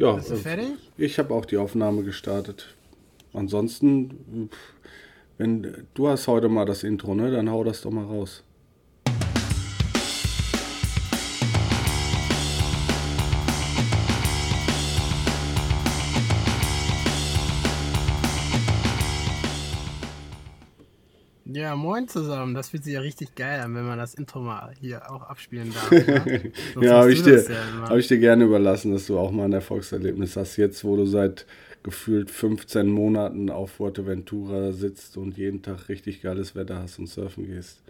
Ja, Bist du fertig? ich habe auch die Aufnahme gestartet. Ansonsten, wenn du hast heute mal das Intro, ne, dann hau das doch mal raus. Ja, moin zusammen. Das fühlt sich ja richtig geil an, wenn man das Intro mal hier auch abspielen darf. Ne? ja, habe ich, dir, ja hab ich dir gerne überlassen, dass du auch mal ein Erfolgserlebnis hast. Jetzt, wo du seit gefühlt 15 Monaten auf Fuerteventura sitzt und jeden Tag richtig geiles Wetter hast und surfen gehst.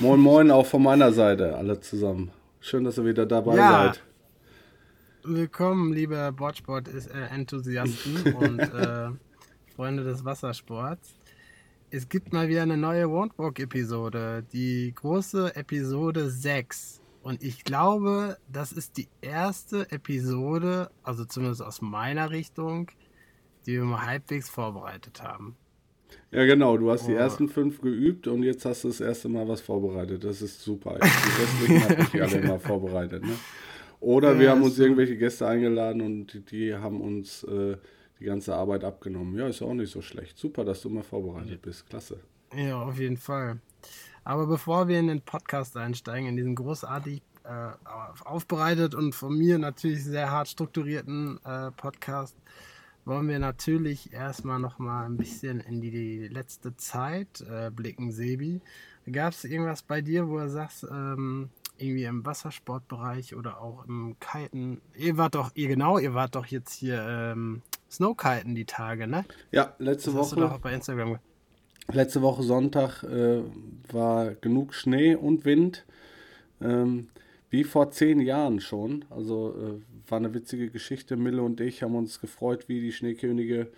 Moin, moin, auch von meiner Seite, alle zusammen. Schön, dass ihr wieder dabei ja. seid. Willkommen, liebe Boardsport-Enthusiasten und äh, Freunde des Wassersports es gibt mal wieder eine neue Won't-Walk-Episode, die große Episode 6. Und ich glaube, das ist die erste Episode, also zumindest aus meiner Richtung, die wir mal halbwegs vorbereitet haben. Ja, genau. Du hast oh. die ersten fünf geübt und jetzt hast du das erste Mal was vorbereitet. Das ist super. Deswegen habe ich die alle mal vorbereitet. Ne? Oder wir haben uns irgendwelche Gäste eingeladen und die, die haben uns äh, die ganze Arbeit abgenommen. Ja, ist ja auch nicht so schlecht. Super, dass du mal vorbereitet bist. Klasse. Ja, auf jeden Fall. Aber bevor wir in den Podcast einsteigen, in diesen großartig äh, aufbereitet und von mir natürlich sehr hart strukturierten äh, Podcast, wollen wir natürlich erstmal noch mal ein bisschen in die, die letzte Zeit äh, blicken, Sebi. Gab es irgendwas bei dir, wo du sagst, ähm, irgendwie im Wassersportbereich oder auch im Kiten? Ihr wart doch, ihr genau, ihr wart doch jetzt hier ähm, Snowkiten die Tage, ne? Ja, letzte das Woche. Hast du doch bei Instagram. Letzte Woche Sonntag äh, war genug Schnee und Wind. Ähm, wie vor zehn Jahren schon. Also äh, war eine witzige Geschichte. Mille und ich haben uns gefreut, wie die Schneekönige,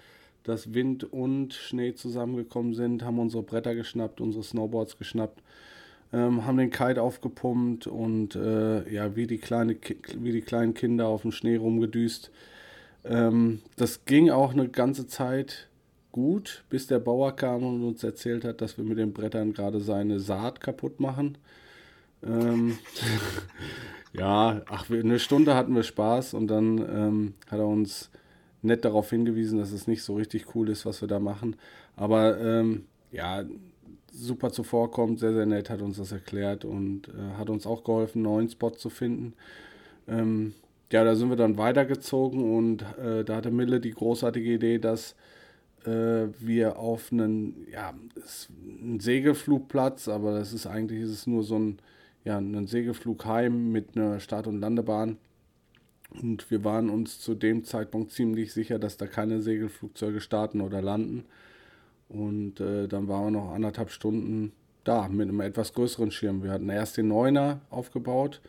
dass Wind und Schnee zusammengekommen sind, haben unsere Bretter geschnappt, unsere Snowboards geschnappt, ähm, haben den Kite aufgepumpt und äh, ja, wie die, kleine, wie die kleinen Kinder auf dem Schnee rumgedüst. Ähm, das ging auch eine ganze Zeit gut, bis der Bauer kam und uns erzählt hat, dass wir mit den Brettern gerade seine Saat kaputt machen. Ähm, ja, ach, eine Stunde hatten wir Spaß und dann ähm, hat er uns nett darauf hingewiesen, dass es nicht so richtig cool ist, was wir da machen. Aber ähm, ja, super zuvorkommt, sehr, sehr nett, hat uns das erklärt und äh, hat uns auch geholfen, einen neuen Spot zu finden. Ähm, ja, da sind wir dann weitergezogen und äh, da hatte Mille die großartige Idee, dass äh, wir auf einen, ja, ein Segelflugplatz, aber das ist eigentlich ist es nur so ein, ja, ein Segelflugheim mit einer Start- und Landebahn. Und wir waren uns zu dem Zeitpunkt ziemlich sicher, dass da keine Segelflugzeuge starten oder landen. Und äh, dann waren wir noch anderthalb Stunden da mit einem etwas größeren Schirm. Wir hatten erst den Neuner aufgebaut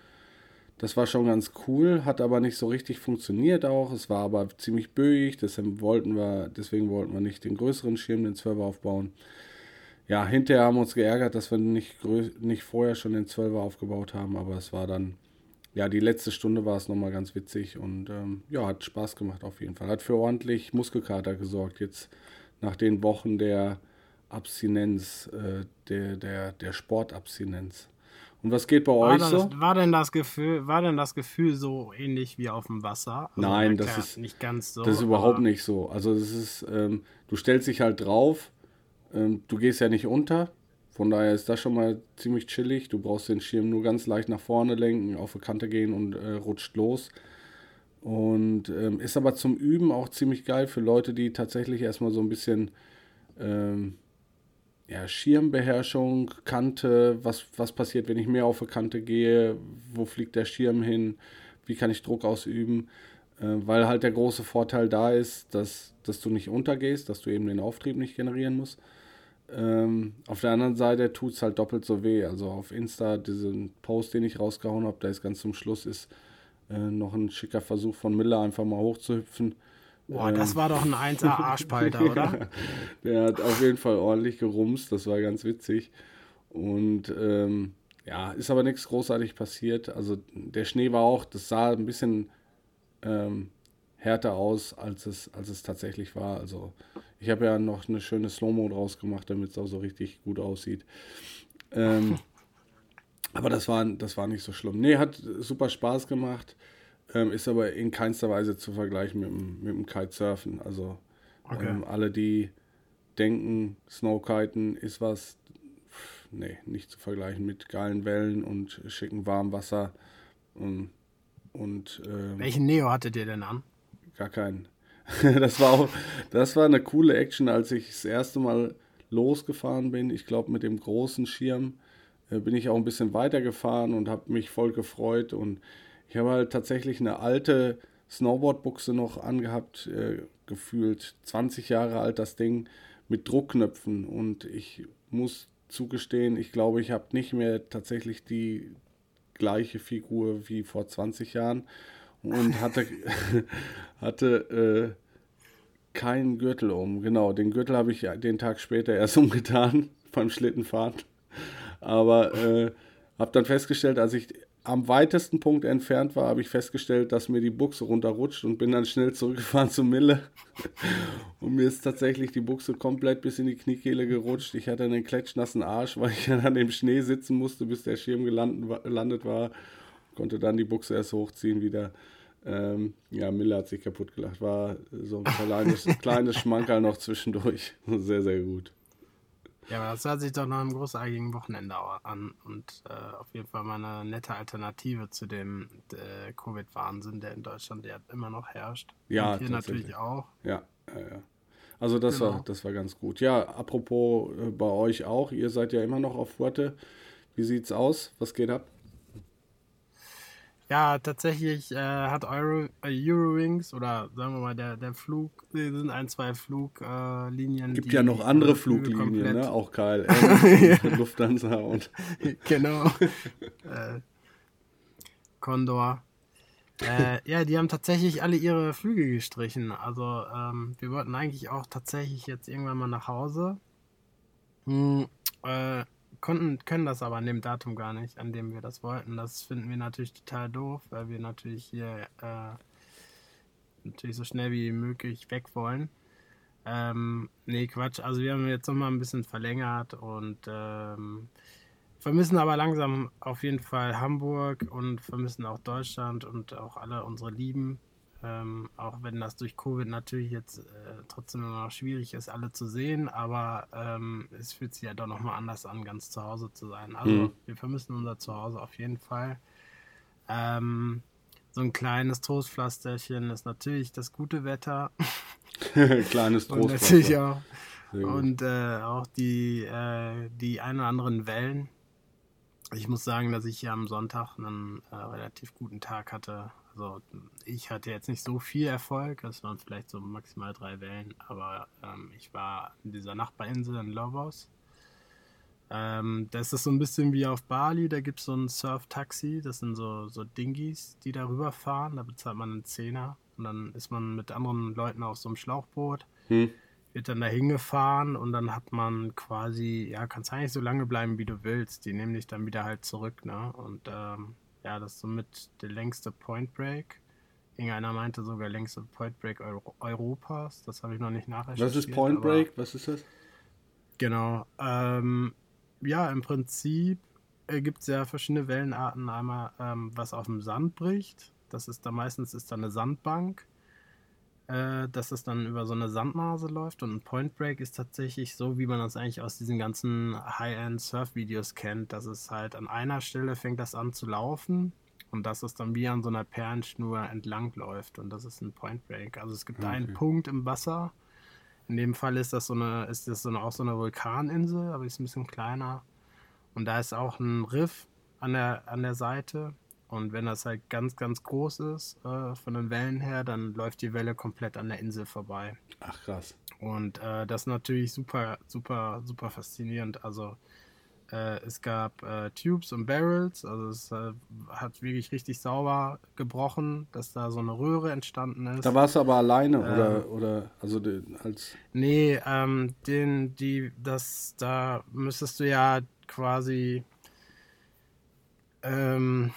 das war schon ganz cool, hat aber nicht so richtig funktioniert auch. Es war aber ziemlich böig, deswegen wollten wir, deswegen wollten wir nicht den größeren Schirm, den 12er aufbauen. Ja, hinterher haben wir uns geärgert, dass wir nicht, nicht vorher schon den 12er aufgebaut haben, aber es war dann, ja, die letzte Stunde war es nochmal ganz witzig und ähm, ja, hat Spaß gemacht auf jeden Fall. Hat für ordentlich Muskelkater gesorgt, jetzt nach den Wochen der Abstinenz, äh, der, der, der Sportabstinenz. Und was geht bei war euch so? war denn das Gefühl, war denn das Gefühl so ähnlich wie auf dem Wasser? Also Nein, das ist nicht ganz so. Das ist überhaupt nicht so. Also das ist, ähm, du stellst dich halt drauf, ähm, du gehst ja nicht unter. Von daher ist das schon mal ziemlich chillig. Du brauchst den Schirm nur ganz leicht nach vorne lenken, auf die Kante gehen und äh, rutscht los. Und ähm, ist aber zum Üben auch ziemlich geil für Leute, die tatsächlich erstmal so ein bisschen ähm, ja, Schirmbeherrschung, Kante, was, was passiert, wenn ich mehr auf die Kante gehe, wo fliegt der Schirm hin, wie kann ich Druck ausüben, äh, weil halt der große Vorteil da ist, dass, dass du nicht untergehst, dass du eben den Auftrieb nicht generieren musst. Ähm, auf der anderen Seite tut es halt doppelt so weh. Also auf Insta, diesen Post, den ich rausgehauen habe, da ist ganz zum Schluss ist äh, noch ein schicker Versuch von Miller, einfach mal hochzuhüpfen. Boah, ähm, das war doch ein 1er Arschpalter, oder? Der hat auf jeden Fall ordentlich gerumst, das war ganz witzig. Und ähm, ja, ist aber nichts großartig passiert. Also der Schnee war auch, das sah ein bisschen ähm, härter aus, als es, als es tatsächlich war. Also ich habe ja noch eine schöne Slow-Mo draus gemacht, damit es auch so richtig gut aussieht. Ähm, aber das war, das war nicht so schlimm. Nee, hat super Spaß gemacht. Ähm, ist aber in keinster Weise zu vergleichen mit dem, mit dem Kitesurfen. Also okay. ähm, alle, die denken, Snowkiten ist was, pff, nee, nicht zu vergleichen mit geilen Wellen und schicken warmem Wasser. Und, und ähm, Welchen Neo hattet ihr denn an? Gar keinen. das war auch, das war eine coole Action, als ich das erste Mal losgefahren bin. Ich glaube, mit dem großen Schirm äh, bin ich auch ein bisschen weitergefahren und habe mich voll gefreut. Und ich habe halt tatsächlich eine alte Snowboardbuchse noch angehabt, äh, gefühlt 20 Jahre alt das Ding mit Druckknöpfen. Und ich muss zugestehen, ich glaube, ich habe nicht mehr tatsächlich die gleiche Figur wie vor 20 Jahren und hatte, hatte äh, keinen Gürtel um. Genau, den Gürtel habe ich den Tag später erst umgetan beim Schlittenfahren. Aber äh, habe dann festgestellt, als ich am weitesten Punkt entfernt war, habe ich festgestellt, dass mir die Buchse runterrutscht und bin dann schnell zurückgefahren zur Mille. und mir ist tatsächlich die Buchse komplett bis in die Kniekehle gerutscht. Ich hatte einen klatschnassen Arsch, weil ich dann im Schnee sitzen musste, bis der Schirm gelandet war. Konnte dann die Buchse erst hochziehen wieder. Ähm, ja, Mille hat sich kaputt gelacht. War so ein kleines, kleines Schmankerl noch zwischendurch. Sehr, sehr gut. Ja, aber das hört sich doch nach einem großartigen Wochenende an und äh, auf jeden Fall mal eine nette Alternative zu dem äh, Covid-Wahnsinn, der in Deutschland ja immer noch herrscht. Ja, und hier natürlich auch. Ja, ja, ja. Also das genau. war das war ganz gut. Ja, apropos äh, bei euch auch, ihr seid ja immer noch auf Fuerte. Wie sieht's aus? Was geht ab? Ja, tatsächlich äh, hat Euro, äh, Eurowings oder sagen wir mal der, der Flug, äh, sind ein, zwei Fluglinien. Gibt ja noch andere Fluglinien, ne? Auch KLM, Lufthansa und. genau. äh, Condor. Äh, ja, die haben tatsächlich alle ihre Flüge gestrichen. Also ähm, wir wollten eigentlich auch tatsächlich jetzt irgendwann mal nach Hause. Hm, äh, konnten, können das aber an dem Datum gar nicht, an dem wir das wollten. Das finden wir natürlich total doof, weil wir natürlich hier äh, natürlich so schnell wie möglich weg wollen. Ähm, nee, Quatsch. Also wir haben jetzt nochmal ein bisschen verlängert und ähm, vermissen aber langsam auf jeden Fall Hamburg und vermissen auch Deutschland und auch alle unsere Lieben. Ähm, auch wenn das durch Covid natürlich jetzt äh, trotzdem immer noch schwierig ist, alle zu sehen, aber ähm, es fühlt sich ja doch nochmal anders an, ganz zu Hause zu sein. Also mhm. wir vermissen unser Zuhause auf jeden Fall. Ähm, so ein kleines Trostpflasterchen ist natürlich das gute Wetter. kleines Trostpflaster. Und natürlich auch, und äh, auch die, äh, die ein oder anderen Wellen. Ich muss sagen, dass ich hier am Sonntag einen äh, relativ guten Tag hatte. Also ich hatte jetzt nicht so viel Erfolg, es waren vielleicht so maximal drei Wellen, aber ähm, ich war in dieser Nachbarinsel in Lovos. Ähm, da ist es so ein bisschen wie auf Bali, da gibt es so ein Surf-Taxi, das sind so, so Dinghies, die da rüberfahren, da bezahlt man einen Zehner und dann ist man mit anderen Leuten auf so einem Schlauchboot, hm. wird dann da hingefahren und dann hat man quasi, ja, kannst eigentlich so lange bleiben, wie du willst, die nehmen dich dann wieder halt zurück, ne, und ähm, ja, das ist somit der längste Point Break. Irgendeiner meinte sogar längste Point Break Euro Europas. Das habe ich noch nicht nachrecherchiert. Was ist Point Break? Was ist das? Genau. Ähm, ja, im Prinzip gibt es ja verschiedene Wellenarten. Einmal, ähm, was auf dem Sand bricht. Das ist da meistens ist da eine Sandbank äh, dass es dann über so eine Sandnase läuft. Und ein Point Break ist tatsächlich so, wie man das eigentlich aus diesen ganzen High-End-Surf-Videos kennt, dass es halt an einer Stelle fängt das an zu laufen und dass es dann wie an so einer Perlenschnur entlang läuft. Und das ist ein Point Break. Also es gibt okay. einen Punkt im Wasser. In dem Fall ist das so eine, ist das so eine, auch so eine Vulkaninsel, aber ist ein bisschen kleiner. Und da ist auch ein Riff an der, an der Seite. Und wenn das halt ganz, ganz groß ist, äh, von den Wellen her, dann läuft die Welle komplett an der Insel vorbei. Ach krass. Und äh, das ist natürlich super, super, super faszinierend. Also äh, es gab äh, Tubes und Barrels, also es äh, hat wirklich richtig sauber gebrochen, dass da so eine Röhre entstanden ist. Da warst du aber alleine oder, ähm, oder also als. Nee, ähm, den, die, das, da müsstest du ja quasi ähm,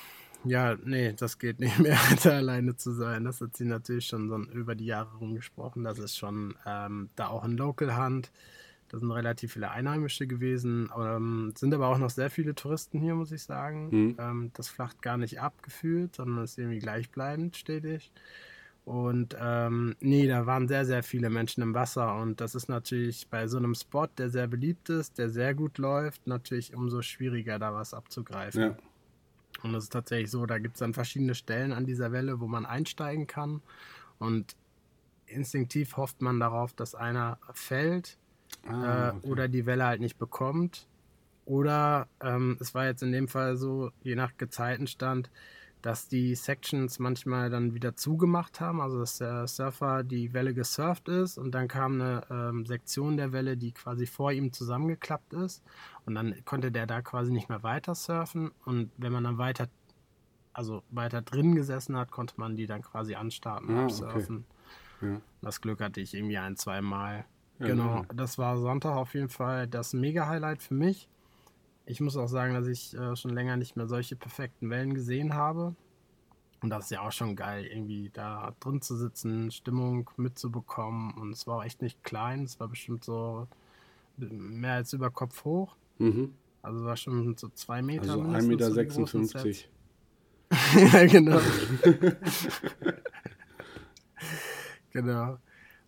ja, nee, das geht nicht mehr, da alleine zu sein. Das hat sie natürlich schon so über die Jahre rumgesprochen. Das ist schon ähm, da auch ein Local Hunt. Da sind relativ viele Einheimische gewesen, ähm, sind aber auch noch sehr viele Touristen hier, muss ich sagen. Mhm. Ähm, das flacht gar nicht abgefühlt, sondern ist irgendwie gleichbleibend stetig. Und ähm, nee, da waren sehr, sehr viele Menschen im Wasser. Und das ist natürlich bei so einem Spot, der sehr beliebt ist, der sehr gut läuft, natürlich umso schwieriger, da was abzugreifen. Ja. Und es ist tatsächlich so, da gibt es dann verschiedene Stellen an dieser Welle, wo man einsteigen kann. Und instinktiv hofft man darauf, dass einer fällt ah, äh, okay. oder die Welle halt nicht bekommt. Oder ähm, es war jetzt in dem Fall so, je nach Gezeitenstand, dass die Sections manchmal dann wieder zugemacht haben, also dass der Surfer die Welle gesurft ist und dann kam eine ähm, Sektion der Welle, die quasi vor ihm zusammengeklappt ist und dann konnte der da quasi nicht mehr weiter surfen und wenn man dann weiter, also weiter drin gesessen hat, konnte man die dann quasi anstarten und ah, surfen. Okay. Ja. Das Glück hatte ich irgendwie ein, zwei Mal. Ja, genau, das war Sonntag auf jeden Fall das Mega-Highlight für mich. Ich muss auch sagen, dass ich äh, schon länger nicht mehr solche perfekten Wellen gesehen habe. Und das ist ja auch schon geil, irgendwie da drin zu sitzen, Stimmung mitzubekommen. Und es war auch echt nicht klein, es war bestimmt so mehr als über Kopf hoch. Mhm. Also war schon so zwei Meter. Also 1,56 Meter. ja, genau. genau.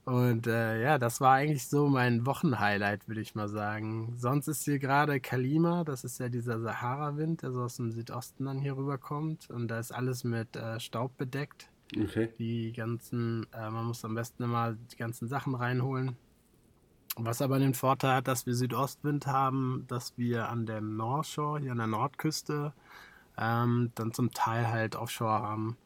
Und äh, ja, das war eigentlich so mein Wochenhighlight, würde ich mal sagen. Sonst ist hier gerade Kalima, das ist ja dieser Sahara-Wind, der so aus dem Südosten dann hier rüberkommt. Und da ist alles mit äh, Staub bedeckt. Okay. Die ganzen, äh, man muss am besten immer die ganzen Sachen reinholen. Was aber den Vorteil hat, dass wir Südostwind haben, dass wir an der North Shore, hier an der Nordküste, ähm, dann zum Teil halt Offshore haben.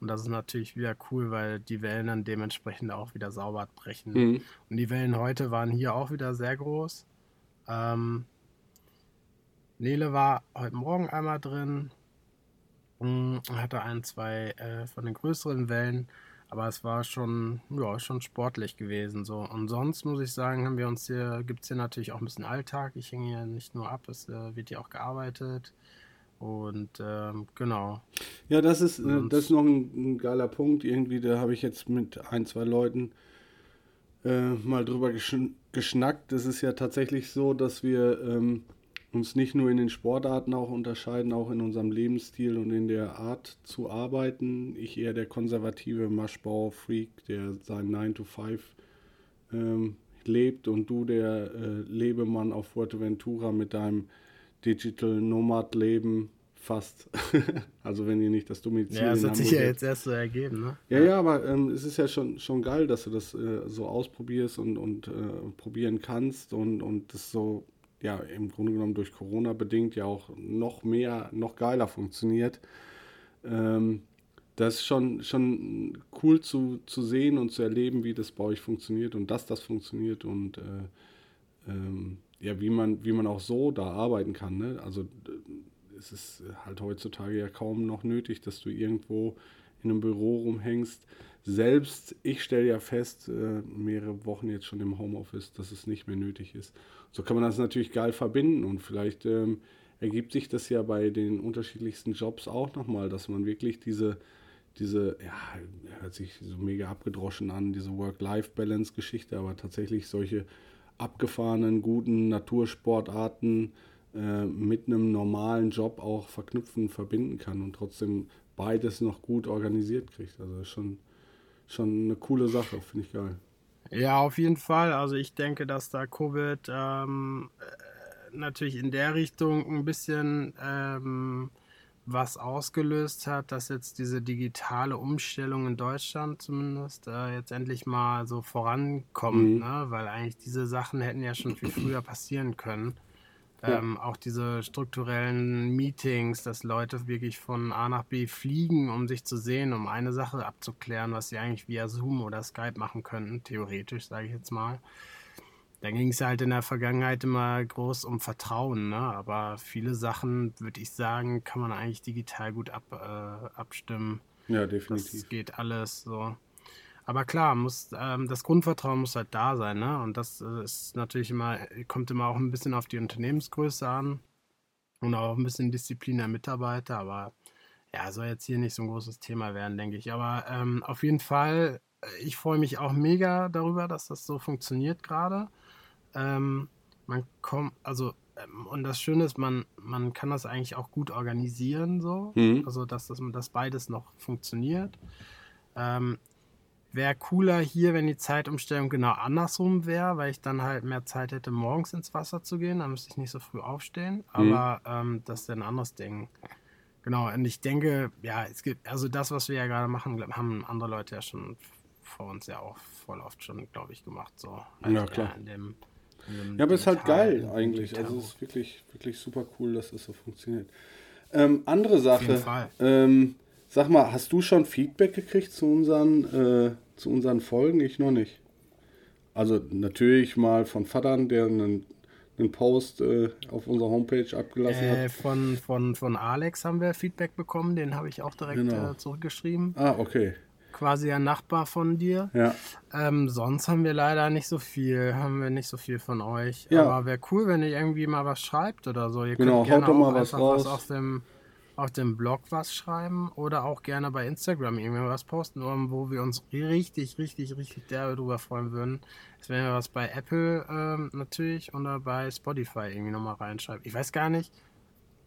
Und das ist natürlich wieder cool, weil die Wellen dann dementsprechend auch wieder sauber brechen. Mhm. Und die Wellen heute waren hier auch wieder sehr groß. Ähm, Nele war heute Morgen einmal drin, hm, hatte ein, zwei äh, von den größeren Wellen, aber es war schon, ja, schon sportlich gewesen. So. Und sonst muss ich sagen, haben wir uns hier, gibt es hier natürlich auch ein bisschen Alltag. Ich hänge hier nicht nur ab, es äh, wird hier auch gearbeitet. Und ähm, genau. Ja, das ist, äh, das ist noch ein, ein, geiler Punkt. Irgendwie, da habe ich jetzt mit ein, zwei Leuten äh, mal drüber geschn geschnackt. Es ist ja tatsächlich so, dass wir ähm, uns nicht nur in den Sportarten auch unterscheiden, auch in unserem Lebensstil und in der Art zu arbeiten. Ich eher der konservative Maschbau-Freak, der sein 9 to 5 ähm, lebt und du der äh, Lebemann auf Fuerteventura mit deinem Digital Nomad Leben fast. also wenn ihr nicht das Domizil Ja, das hat sich ja jetzt erst so ergeben, ne? Ja, ja, aber ähm, es ist ja schon, schon geil, dass du das äh, so ausprobierst und, und äh, probieren kannst und, und das so, ja, im Grunde genommen durch Corona bedingt ja auch noch mehr, noch geiler funktioniert. Ähm, das ist schon, schon cool zu, zu sehen und zu erleben, wie das bei euch funktioniert und dass das funktioniert und äh, ähm, ja, wie man, wie man auch so da arbeiten kann. Ne? Also es ist halt heutzutage ja kaum noch nötig, dass du irgendwo in einem Büro rumhängst. Selbst ich stelle ja fest, äh, mehrere Wochen jetzt schon im Homeoffice, dass es nicht mehr nötig ist. So kann man das natürlich geil verbinden und vielleicht ähm, ergibt sich das ja bei den unterschiedlichsten Jobs auch nochmal, dass man wirklich diese, diese, ja, hört sich so mega abgedroschen an, diese Work-Life-Balance-Geschichte, aber tatsächlich solche abgefahrenen, guten Natursportarten äh, mit einem normalen Job auch verknüpfen, verbinden kann und trotzdem beides noch gut organisiert kriegt. Also schon, schon eine coole Sache, finde ich geil. Ja, auf jeden Fall. Also ich denke, dass da Covid ähm, äh, natürlich in der Richtung ein bisschen ähm, was ausgelöst hat, dass jetzt diese digitale Umstellung in Deutschland zumindest äh, jetzt endlich mal so vorankommt, mhm. ne? weil eigentlich diese Sachen hätten ja schon viel früher passieren können. Ja. Ähm, auch diese strukturellen Meetings, dass Leute wirklich von A nach B fliegen, um sich zu sehen, um eine Sache abzuklären, was sie eigentlich via Zoom oder Skype machen könnten, theoretisch, sage ich jetzt mal. Da ging es halt in der Vergangenheit immer groß um Vertrauen, ne? aber viele Sachen, würde ich sagen, kann man eigentlich digital gut ab, äh, abstimmen. Ja, definitiv. Das geht alles so. Aber klar, muss, ähm, das Grundvertrauen muss halt da sein, ne? Und das äh, ist natürlich immer, kommt immer auch ein bisschen auf die Unternehmensgröße an und auch ein bisschen Disziplin der Mitarbeiter, aber ja, soll jetzt hier nicht so ein großes Thema werden, denke ich. Aber ähm, auf jeden Fall, äh, ich freue mich auch mega darüber, dass das so funktioniert gerade. Ähm, man kommt, also, ähm, und das Schöne ist, man, man kann das eigentlich auch gut organisieren, so. Mhm. Also, dass, das, dass beides noch funktioniert. Wäre cooler hier, wenn die Zeitumstellung genau andersrum wäre, weil ich dann halt mehr Zeit hätte, morgens ins Wasser zu gehen. Dann müsste ich nicht so früh aufstehen. Mhm. Aber ähm, das ist ja ein anderes Ding. Genau, und ich denke, ja, es gibt, also das, was wir ja gerade machen, haben andere Leute ja schon vor uns ja auch voll oft schon, glaube ich, gemacht. So. Also, ja, klar. Ja, dem, ja, aber es ist halt geil eigentlich. Also es ist wirklich, wirklich super cool, dass das so funktioniert. Ähm, andere Sache. Ähm, sag mal, hast du schon Feedback gekriegt zu unseren, äh, zu unseren Folgen? Ich noch nicht. Also natürlich mal von Vatern, der einen, einen Post äh, auf unserer Homepage abgelassen äh, hat. Von, von, von Alex haben wir Feedback bekommen, den habe ich auch direkt genau. Äh, zurückgeschrieben. Ah, okay quasi ein Nachbar von dir. Ja. Ähm, sonst haben wir leider nicht so viel, haben wir nicht so viel von euch. Ja. Aber wäre cool, wenn ihr irgendwie mal was schreibt oder so. Ihr genau, könnt gerne haut doch mal was raus. Was auf dem, auf dem Blog was schreiben oder auch gerne bei Instagram irgendwie was posten, wo wir uns richtig, richtig, richtig derbe drüber freuen würden. Das wäre was bei Apple ähm, natürlich oder bei Spotify irgendwie nochmal reinschreiben. Ich weiß gar nicht,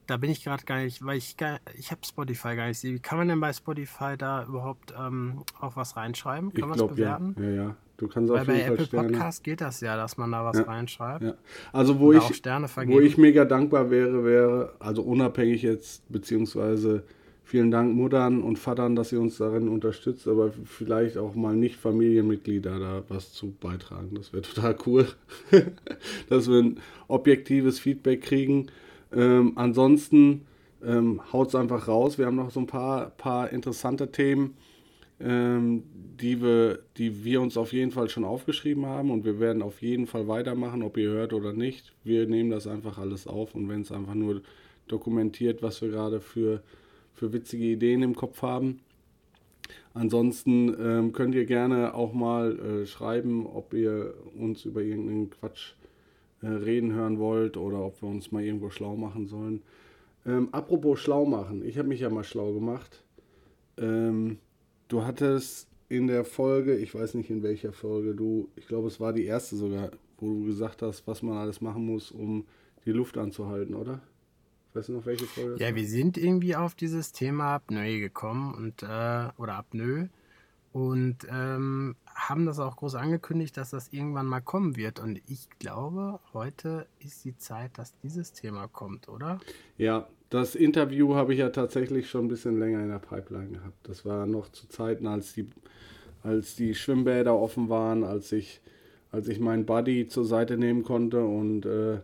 da bin ich gerade gar nicht, weil ich gar, ich habe Spotify gar nicht. Wie kann man denn bei Spotify da überhaupt ähm, auch was reinschreiben? Kann man es bewerten? Ja. ja, ja. Du kannst weil auf jeden bei Fall Apple Sterne. Podcast geht das ja, dass man da was ja, reinschreibt. Ja. Also wo ich, wo ich mega dankbar wäre, wäre, also unabhängig jetzt, beziehungsweise vielen Dank Muttern und Vatern, dass ihr uns darin unterstützt, aber vielleicht auch mal nicht Familienmitglieder da was zu beitragen. Das wäre total cool, dass wir ein objektives Feedback kriegen ähm, ansonsten ähm, haut es einfach raus. Wir haben noch so ein paar, paar interessante Themen, ähm, die, wir, die wir uns auf jeden Fall schon aufgeschrieben haben und wir werden auf jeden Fall weitermachen, ob ihr hört oder nicht. Wir nehmen das einfach alles auf und wenn es einfach nur dokumentiert, was wir gerade für, für witzige Ideen im Kopf haben. Ansonsten ähm, könnt ihr gerne auch mal äh, schreiben, ob ihr uns über irgendeinen Quatsch äh, reden hören wollt oder ob wir uns mal irgendwo schlau machen sollen. Ähm, apropos schlau machen, ich habe mich ja mal schlau gemacht. Ähm, du hattest in der Folge, ich weiß nicht in welcher Folge du, ich glaube es war die erste sogar, wo du gesagt hast, was man alles machen muss, um die Luft anzuhalten, oder? Weißt du noch welche Folge? Ja, wir sind irgendwie auf dieses Thema Apnoe gekommen und äh, oder Apnoe und ähm, haben das auch groß angekündigt, dass das irgendwann mal kommen wird. Und ich glaube, heute ist die Zeit, dass dieses Thema kommt, oder? Ja, das Interview habe ich ja tatsächlich schon ein bisschen länger in der Pipeline gehabt. Das war noch zu Zeiten, als die, als die Schwimmbäder offen waren, als ich, als ich meinen Buddy zur Seite nehmen konnte und äh,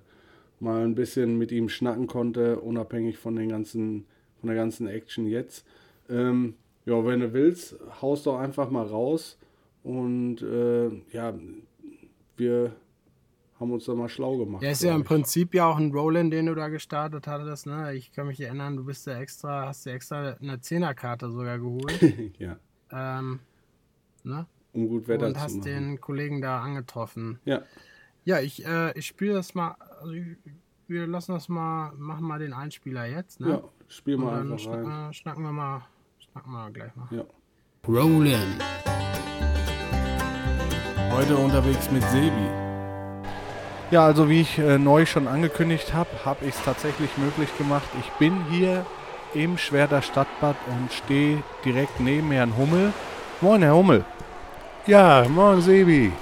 mal ein bisschen mit ihm schnacken konnte, unabhängig von den ganzen, von der ganzen Action jetzt. Ähm, ja, wenn du willst, haust doch einfach mal raus. Und äh, ja, wir haben uns da mal schlau gemacht. Ja, ist ja im Prinzip ja auch ein Roland, den du da gestartet hattest. Ne? Ich kann mich erinnern, du bist ja extra, hast dir extra eine Zehnerkarte sogar geholt. ja. Ähm, ne? Um gut Wetter Und hast den Kollegen da angetroffen. Ja. Ja, ich, äh, ich spiele das mal. Also wir lassen das mal, machen mal den Einspieler jetzt. Ne? Ja, spiel mal einfach rein. Schnacken wir mal Machen wir gleich mal. Ja. Roland. Heute unterwegs mit Sebi. Ja, also wie ich äh, neu schon angekündigt habe, habe ich es tatsächlich möglich gemacht. Ich bin hier im Schwerter Stadtbad und stehe direkt neben Herrn Hummel. Moin, Herr Hummel. Ja, moin, Sebi.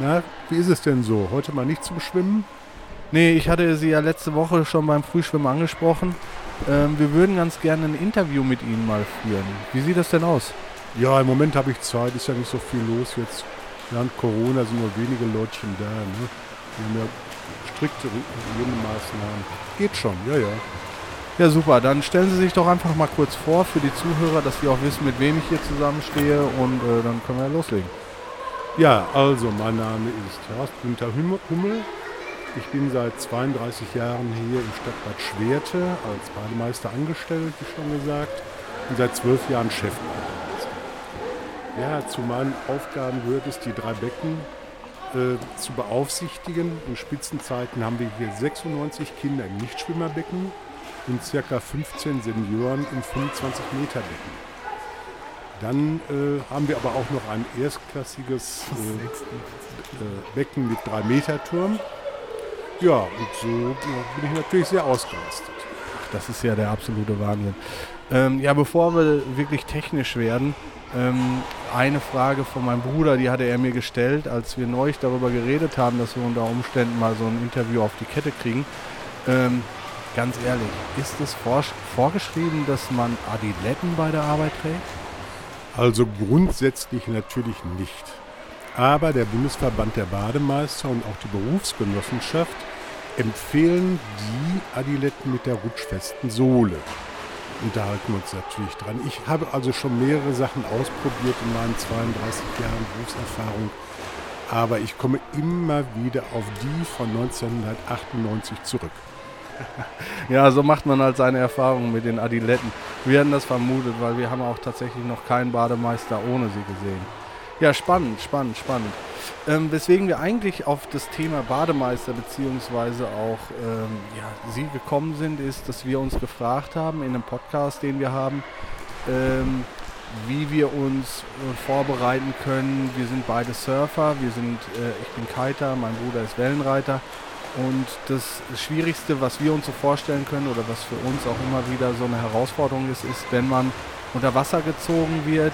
Na, wie ist es denn so? Heute mal nicht zum Schwimmen? Nee, ich hatte Sie ja letzte Woche schon beim Frühschwimmen angesprochen. Ähm, wir würden ganz gerne ein Interview mit Ihnen mal führen. Wie sieht das denn aus? Ja, im Moment habe ich Zeit, ist ja nicht so viel los jetzt. Während Corona sind nur wenige Leutchen da. Ne? Wir haben ja strikte Hygienemaßnahmen. Geht schon, ja, ja. Ja, super. Dann stellen Sie sich doch einfach mal kurz vor für die Zuhörer, dass Sie auch wissen, mit wem ich hier zusammenstehe und äh, dann können wir ja loslegen. Ja, also mein Name ist Horst Günther Hummel. Ich bin seit 32 Jahren hier im Stadtbad Schwerte als Bademeister angestellt, wie schon gesagt, und seit zwölf Jahren Chefbademeister. Ja, zu meinen Aufgaben gehört es, die drei Becken äh, zu beaufsichtigen. In Spitzenzeiten haben wir hier 96 Kinder im Nichtschwimmerbecken und ca. 15 Senioren im 25 Meter Becken. Dann äh, haben wir aber auch noch ein erstklassiges äh, äh, Becken mit 3 Meter Turm. Ja, und so bin ich natürlich sehr ausgerüstet. Ach, das ist ja der absolute Wahnsinn. Ähm, ja, bevor wir wirklich technisch werden, ähm, eine Frage von meinem Bruder, die hatte er mir gestellt, als wir neulich darüber geredet haben, dass wir unter Umständen mal so ein Interview auf die Kette kriegen. Ähm, ganz ehrlich, ist es vor, vorgeschrieben, dass man Adiletten bei der Arbeit trägt? Also grundsätzlich natürlich nicht. Aber der Bundesverband der Bademeister und auch die Berufsgenossenschaft empfehlen die Adiletten mit der rutschfesten Sohle unterhalten uns natürlich dran. Ich habe also schon mehrere Sachen ausprobiert in meinen 32 Jahren Berufserfahrung, aber ich komme immer wieder auf die von 1998 zurück. Ja, so macht man halt seine Erfahrungen mit den Adiletten. Wir hatten das vermutet, weil wir haben auch tatsächlich noch keinen Bademeister ohne sie gesehen. Ja, spannend, spannend, spannend. Ähm, weswegen wir eigentlich auf das Thema Bademeister beziehungsweise auch ähm, ja, Sie gekommen sind, ist, dass wir uns gefragt haben in einem Podcast, den wir haben, ähm, wie wir uns äh, vorbereiten können. Wir sind beide Surfer, wir sind, äh, ich bin Kiter, mein Bruder ist Wellenreiter. Und das Schwierigste, was wir uns so vorstellen können oder was für uns auch immer wieder so eine Herausforderung ist, ist, wenn man unter Wasser gezogen wird,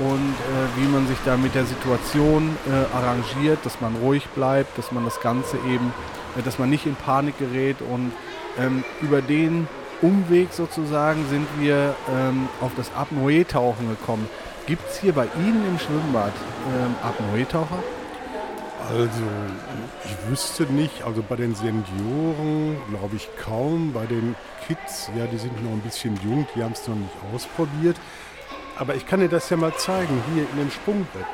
und äh, wie man sich da mit der Situation äh, arrangiert, dass man ruhig bleibt, dass man das Ganze eben, äh, dass man nicht in Panik gerät und ähm, über den Umweg sozusagen sind wir ähm, auf das Apnoe-Tauchen gekommen. Gibt es hier bei Ihnen im Schwimmbad ähm, Apnoe-Taucher? Also, ich wüsste nicht, also bei den Senioren glaube ich kaum, bei den Kids, ja, die sind noch ein bisschen jung, die haben es noch nicht ausprobiert. Aber ich kann dir das ja mal zeigen, hier in den Sprungbetten.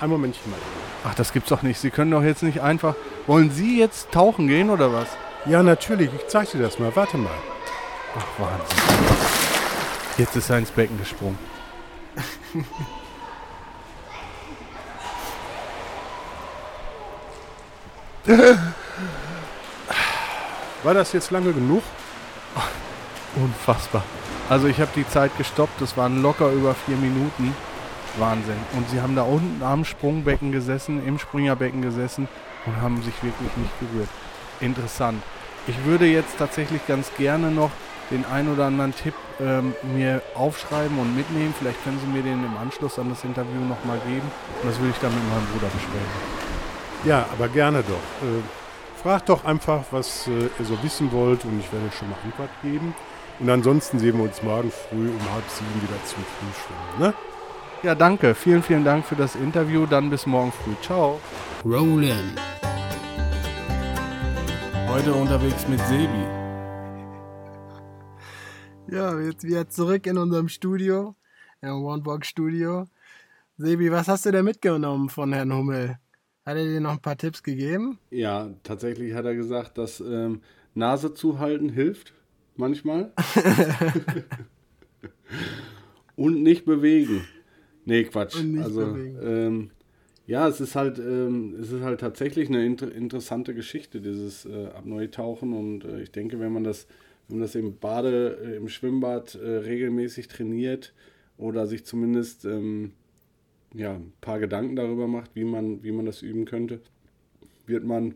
Ein Momentchen mal. Ach, das gibt's doch nicht. Sie können doch jetzt nicht einfach. Wollen Sie jetzt tauchen gehen oder was? Ja, natürlich. Ich zeige dir das mal. Warte mal. Ach, Wahnsinn. Jetzt ist er ins Becken gesprungen. War das jetzt lange genug? Unfassbar. Also ich habe die Zeit gestoppt, das waren locker über vier Minuten. Wahnsinn. Und sie haben da unten am Sprungbecken gesessen, im Springerbecken gesessen und haben sich wirklich nicht gerührt. Interessant. Ich würde jetzt tatsächlich ganz gerne noch den ein oder anderen Tipp ähm, mir aufschreiben und mitnehmen. Vielleicht können Sie mir den im Anschluss an das Interview nochmal geben. Und das würde ich dann mit meinem Bruder besprechen. Ja, aber gerne doch. Äh, fragt doch einfach, was äh, ihr so wissen wollt und ich werde schon mal Antwort geben. Und ansonsten sehen wir uns morgen früh um halb sieben wieder zum Frühstück. Ne? Ja, danke. Vielen, vielen Dank für das Interview. Dann bis morgen früh. Ciao. Rollin. Heute unterwegs mit Sebi. Ja, jetzt wieder zurück in unserem Studio, im One-Box-Studio. Sebi, was hast du denn mitgenommen von Herrn Hummel? Hat er dir noch ein paar Tipps gegeben? Ja, tatsächlich hat er gesagt, dass ähm, Nase zuhalten hilft manchmal. und nicht bewegen. Nee, Quatsch. also, ähm, ja, es ist halt, ähm, es ist halt tatsächlich eine inter interessante Geschichte, dieses äh, Abneutauchen. Und äh, ich denke, wenn man das, wenn man das im Bade, äh, im Schwimmbad äh, regelmäßig trainiert oder sich zumindest ähm, ja, ein paar Gedanken darüber macht, wie man, wie man das üben könnte, wird man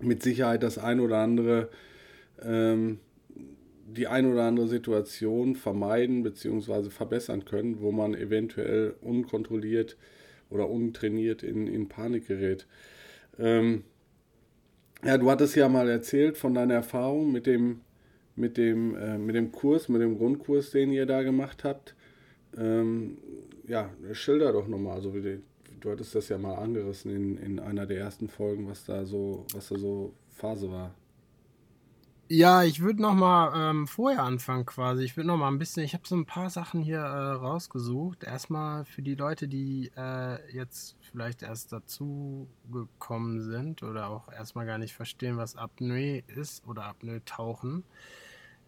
mit Sicherheit das ein oder andere ähm, die ein oder andere Situation vermeiden bzw. verbessern können, wo man eventuell unkontrolliert oder untrainiert in, in Panik gerät. Ähm, ja, du hattest ja mal erzählt von deiner Erfahrung mit dem, mit dem, äh, mit dem Kurs, mit dem Grundkurs, den ihr da gemacht habt. Ähm, ja, schilder doch nochmal, also du, du hattest das ja mal angerissen in, in einer der ersten Folgen, was da so, was da so Phase war. Ja, ich würde noch mal ähm, vorher anfangen quasi. Ich würde noch mal ein bisschen, ich habe so ein paar Sachen hier äh, rausgesucht. Erstmal für die Leute, die äh, jetzt vielleicht erst dazu gekommen sind oder auch erstmal gar nicht verstehen, was Apnoe ist oder Apnoe-Tauchen.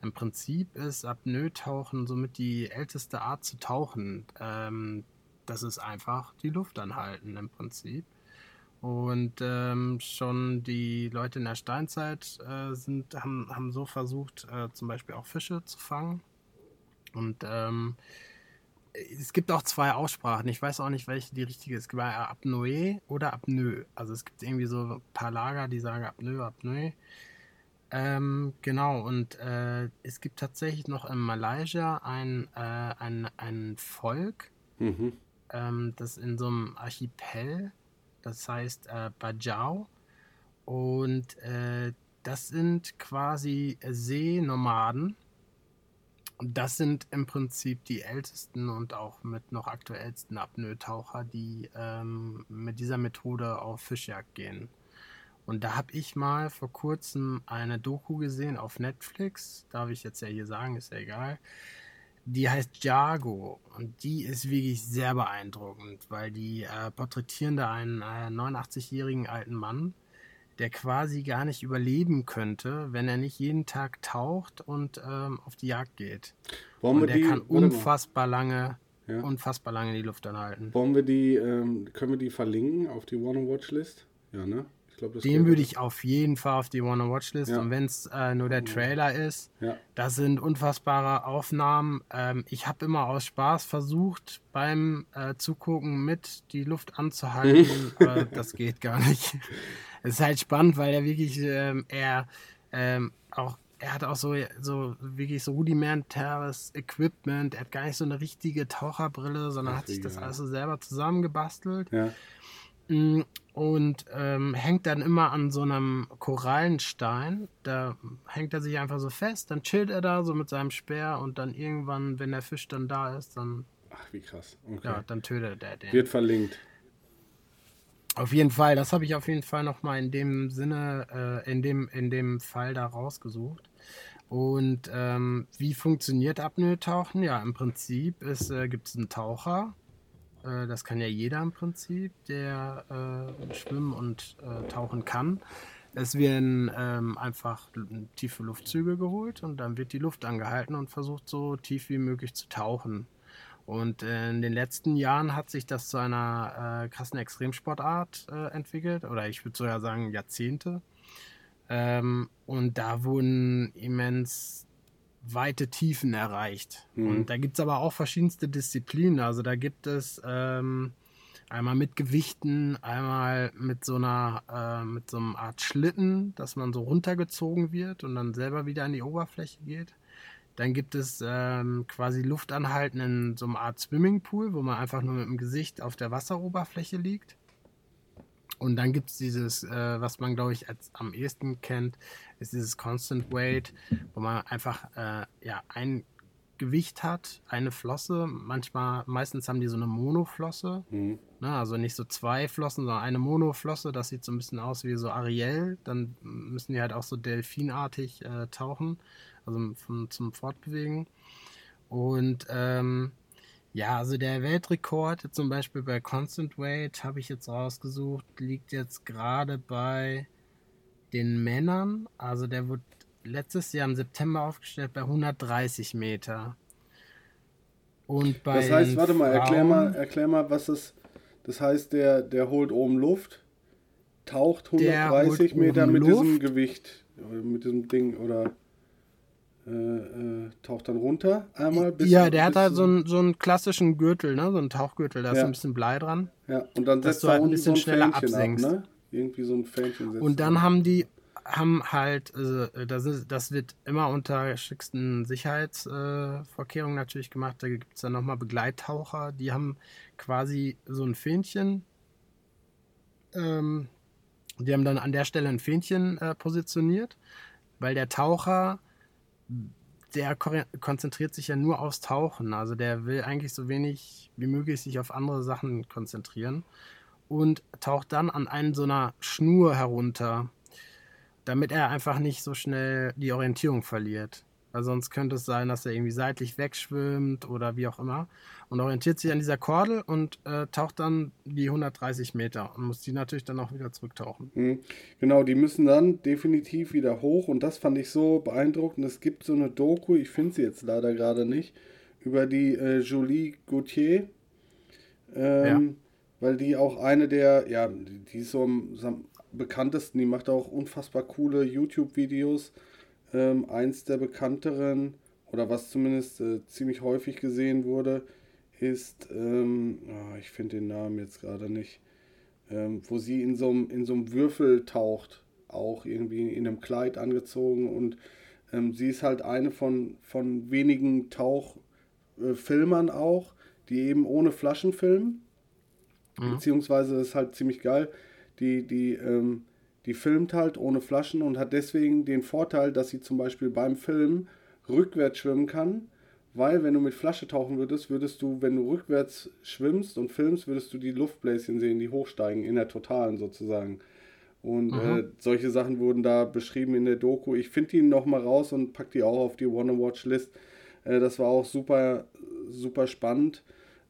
Im Prinzip ist Apnoe-Tauchen somit die älteste Art zu tauchen. Ähm, das ist einfach die Luft anhalten im Prinzip. Und ähm, schon die Leute in der Steinzeit äh, sind, haben, haben so versucht, äh, zum Beispiel auch Fische zu fangen. Und ähm, es gibt auch zwei Aussprachen. Ich weiß auch nicht, welche die richtige ist. Es gibt Apnoe oder Apnoe. Also es gibt irgendwie so ein paar Lager, die sagen Apnoe, Apnoe. Ähm, genau, und äh, es gibt tatsächlich noch in Malaysia ein, äh, ein, ein Volk, mhm. ähm, das in so einem Archipel, das heißt äh, Bajau. Und äh, das sind quasi Seenomaden das sind im Prinzip die ältesten und auch mit noch aktuellsten Apnoe-Taucher, die ähm, mit dieser Methode auf Fischjagd gehen. Und da habe ich mal vor kurzem eine Doku gesehen auf Netflix, darf ich jetzt ja hier sagen, ist ja egal. Die heißt Jago und die ist wirklich sehr beeindruckend, weil die äh, porträtieren da einen äh, 89-jährigen alten Mann, der quasi gar nicht überleben könnte, wenn er nicht jeden Tag taucht und ähm, auf die Jagd geht. Wollen und der die, kann unfassbar lange, ja. unfassbar lange die Luft anhalten. Wollen wir die, ähm, können wir die verlinken auf die One Watch List? Ja, ne? Glaub, Den würde ich auf jeden Fall auf die Wanna Watch List. Ja. Und wenn es äh, nur der Trailer ist, ja. das sind unfassbare Aufnahmen. Ähm, ich habe immer aus Spaß versucht, beim äh, Zugucken mit die Luft anzuhalten. aber das geht gar nicht. Es ist halt spannend, weil er wirklich, ähm, er ähm, auch er hat auch so, so wirklich so rudimentäres Equipment. Er hat gar nicht so eine richtige Taucherbrille, sondern Ach, hat sich das alles so selber zusammengebastelt. Ja. Mm, und ähm, hängt dann immer an so einem Korallenstein. Da hängt er sich einfach so fest, dann chillt er da so mit seinem Speer und dann irgendwann, wenn der Fisch dann da ist, dann. Ach, wie krass. Okay. Ja, dann tötet er den. Wird verlinkt. Auf jeden Fall, das habe ich auf jeden Fall nochmal in dem Sinne, äh, in, dem, in dem Fall da rausgesucht. Und ähm, wie funktioniert Apnoe-Tauchen? Ja, im Prinzip äh, gibt es einen Taucher, äh, das kann ja jeder im Prinzip, der äh, schwimmen und äh, tauchen kann. Es werden ähm, einfach tiefe Luftzüge geholt und dann wird die Luft angehalten und versucht so tief wie möglich zu tauchen. Und in den letzten Jahren hat sich das zu einer äh, krassen Extremsportart äh, entwickelt, oder ich würde sogar sagen Jahrzehnte. Ähm, und da wurden immens weite Tiefen erreicht. Mhm. Und da gibt es aber auch verschiedenste Disziplinen. Also da gibt es ähm, einmal mit Gewichten, einmal mit so einer, äh, mit so einer Art Schlitten, dass man so runtergezogen wird und dann selber wieder an die Oberfläche geht. Dann gibt es ähm, quasi Luftanhalten in so einer Art Swimmingpool, wo man einfach nur mit dem Gesicht auf der Wasseroberfläche liegt. Und dann gibt es dieses, äh, was man glaube ich als am ehesten kennt, ist dieses Constant Weight, wo man einfach äh, ja, ein Gewicht hat, eine Flosse. Manchmal, meistens haben die so eine Monoflosse. Mhm. Ne, also nicht so zwei Flossen, sondern eine Monoflosse. Das sieht so ein bisschen aus wie so Ariel. Dann müssen die halt auch so delfinartig äh, tauchen, also vom, zum Fortbewegen. Und ähm, ja, also der Weltrekord zum Beispiel bei Constant Weight habe ich jetzt rausgesucht, liegt jetzt gerade bei den Männern. Also der wurde letztes Jahr im September aufgestellt bei 130 Meter. Und bei das heißt, warte mal, erklär mal, erklär mal, was das. Das heißt, der, der holt oben Luft, taucht 130 Meter mit Luft. diesem Gewicht, mit diesem Ding oder äh, äh, taucht dann runter einmal. Bis ja, der hat halt so einen, so einen klassischen Gürtel, ne? so einen Tauchgürtel, da ja. ist ein bisschen Blei dran. Ja, und dann setzt du halt ein bisschen schneller Fähnchen absenkst. Ab, ne? Irgendwie so ein Fähnchen Und dann haben die haben halt, also das, ist, das wird immer unter schicksten Sicherheitsvorkehrungen äh, natürlich gemacht. Da gibt es dann nochmal Begleittaucher, die haben quasi so ein Fähnchen. Ähm, die haben dann an der Stelle ein Fähnchen äh, positioniert, weil der Taucher der konzentriert sich ja nur aufs Tauchen. Also der will eigentlich so wenig wie möglich sich auf andere Sachen konzentrieren und taucht dann an einen so einer Schnur herunter, damit er einfach nicht so schnell die Orientierung verliert. Weil sonst könnte es sein, dass er irgendwie seitlich wegschwimmt oder wie auch immer. Und orientiert sich an dieser Kordel und äh, taucht dann die 130 Meter und muss die natürlich dann auch wieder zurücktauchen. Mhm. Genau, die müssen dann definitiv wieder hoch. Und das fand ich so beeindruckend. Es gibt so eine Doku, ich finde sie jetzt leider gerade nicht, über die äh, Julie Gauthier. Ähm, ja. Weil die auch eine der, ja, die ist so am, am bekanntesten, die macht auch unfassbar coole YouTube-Videos ähm, eins der bekannteren, oder was zumindest äh, ziemlich häufig gesehen wurde, ist, ähm, oh, ich finde den Namen jetzt gerade nicht, ähm, wo sie in so einem Würfel taucht, auch irgendwie in einem Kleid angezogen und ähm, sie ist halt eine von, von wenigen Tauchfilmern äh, auch, die eben ohne Flaschen filmen. Mhm. Beziehungsweise ist halt ziemlich geil. Die, die, ähm, die filmt halt ohne Flaschen und hat deswegen den Vorteil, dass sie zum Beispiel beim Filmen rückwärts schwimmen kann. Weil, wenn du mit Flasche tauchen würdest, würdest du, wenn du rückwärts schwimmst und filmst, würdest du die Luftbläschen sehen, die hochsteigen, in der Totalen sozusagen. Und äh, solche Sachen wurden da beschrieben in der Doku. Ich finde die nochmal raus und pack die auch auf die Wanna-Watch-List. Äh, das war auch super, super spannend.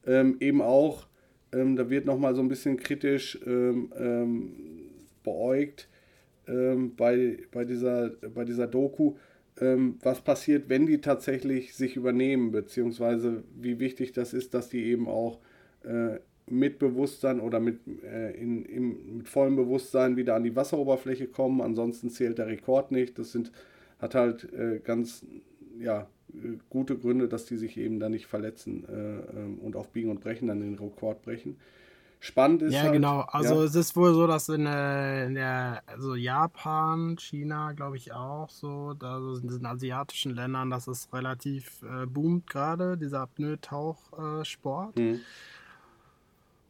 Ähm, eben auch, ähm, da wird nochmal so ein bisschen kritisch ähm, ähm beäugt ähm, bei, bei, dieser, bei dieser Doku, ähm, was passiert, wenn die tatsächlich sich übernehmen, beziehungsweise wie wichtig das ist, dass die eben auch äh, mit Bewusstsein oder mit, äh, in, im, mit vollem Bewusstsein wieder an die Wasseroberfläche kommen. Ansonsten zählt der Rekord nicht. Das sind, hat halt äh, ganz ja, gute Gründe, dass die sich eben da nicht verletzen äh, ähm, und auf Biegen und Brechen dann den Rekord brechen. Spannend ist. Ja, halt, genau. Also ja. es ist wohl so, dass in, äh, in der, also Japan, China, glaube ich auch so, da in diesen asiatischen Ländern, dass es relativ äh, boomt gerade, dieser Apnoe-Tauchsport. Hm.